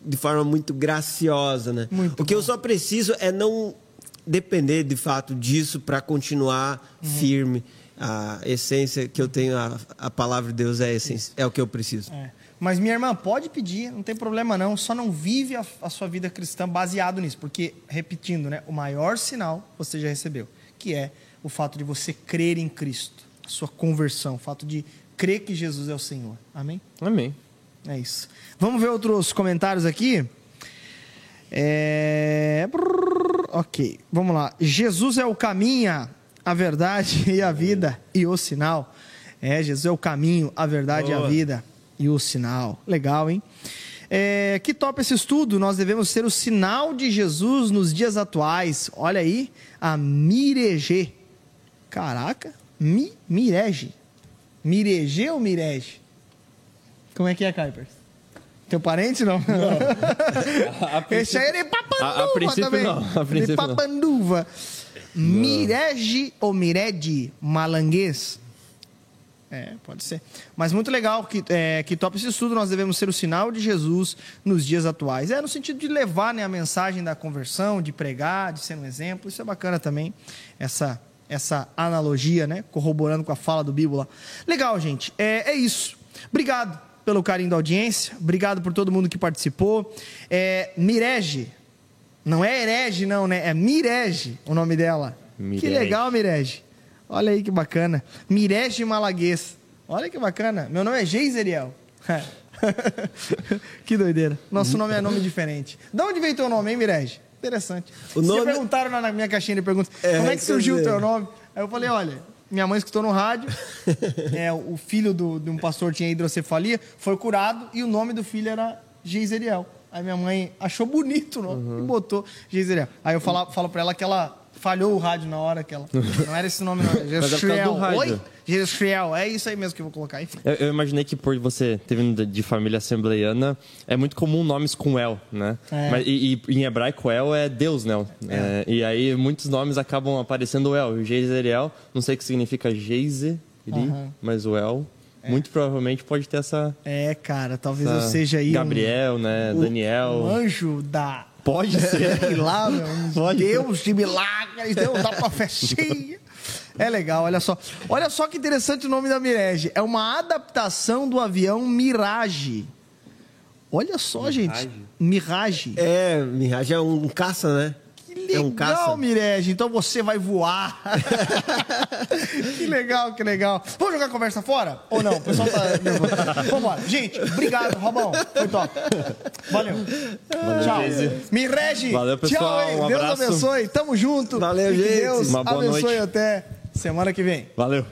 de forma muito graciosa né Muito o que eu só preciso é não depender de fato disso para continuar Uhum. firme a essência que eu tenho a, a palavra de Deus é a essência é o que eu preciso É. Mas minha irmã, pode pedir, não tem problema não, só não vive a, a sua vida cristã baseado nisso, porque, repetindo, né, o maior sinal você já recebeu, que é o fato de você crer em Cristo, a sua conversão, o fato de crer que Jesus é o Senhor. Amém? Amém. É isso. Vamos ver outros comentários aqui? É... Ok, vamos lá. Jesus é o caminho, a verdade e a vida e o sinal. É, Jesus é o caminho, a verdade e a Boa. vida e o sinal. Legal, hein? É, que top esse estudo. Nós devemos ser o sinal de Jesus nos dias atuais. Olha aí, a Mirege. Caraca, Mi, Mirege. Mirege ou Mirege? Como é que é, Kuipers? Teu parente não? Esse aí é Papanduva A- a princípio também. não, a de princípio não. Papanduva. Mirege ou Mirede malanguês? É, pode ser. Mas muito legal que, é, que top esse estudo. Nós devemos ser o sinal de Jesus nos dias atuais. É no sentido de levar né, a mensagem da conversão, de pregar, de ser um exemplo. Isso é bacana também, essa, essa analogia, né? Corroborando com a fala do Bíblia. Legal, gente. É, é isso. Obrigado pelo carinho da audiência. Obrigado por todo mundo que participou. É, Mirege. Não é herege, não, né? É Mirege o nome dela. Que Mirege. legal, Mirege. Olha aí que bacana. Mirege Malaguês. Olha que bacana. Meu nome é Geiseriel. que doideira. Nosso nome é nome diferente. De onde veio teu nome, hein, Mirege? Interessante. O Vocês nome- perguntaram na minha caixinha de perguntas É, como é que surgiu o teu nome. Aí eu falei, olha, minha mãe escutou no rádio, é, o filho do, de um pastor tinha hidrocefalia, foi curado e o nome do filho era Geiseriel. Aí minha mãe achou bonito o nome e botou Geiseriel. Aí eu falo, falo pra ela que ela falhou o rádio na hora que ela... Não era esse nome, não. Era Mas é do rádio. Oi? É isso aí mesmo que eu vou colocar, enfim. Eu, eu imaginei que por você ter vindo de- família assembleiana, é muito comum nomes com El, né? É. Mas, e, e em hebraico, El é Deus, né? É, e aí muitos nomes acabam aparecendo El. Geiseriel, não sei o que significa Geiseri, Aham. mas o El, muito provavelmente pode ter essa... É, cara, talvez eu seja aí um- Gabriel, né? um, Daniel. um anjo da... Pode ser. Sei lá, meu, um Deus de milagres, Deus da profecia. É legal, olha só. Olha só que interessante o nome da Mirage. É uma adaptação do avião Mirage. Olha só, gente. Mirage. é Mirage é um caça né legal, É um caça. Mirege. Então você vai voar. que legal, que legal. Vamos jogar a conversa fora? Ou não? O pessoal tá nervoso. Vambora. Gente, obrigado, Robão. Foi top. Valeu. Tchau. Geise. Mirege. Valeu, pessoal. Tchau, hein? Um Deus abraço. abençoe. Tamo junto. Valeu, E que gente. Deus Uma boa abençoe noite. até semana que vem. Valeu.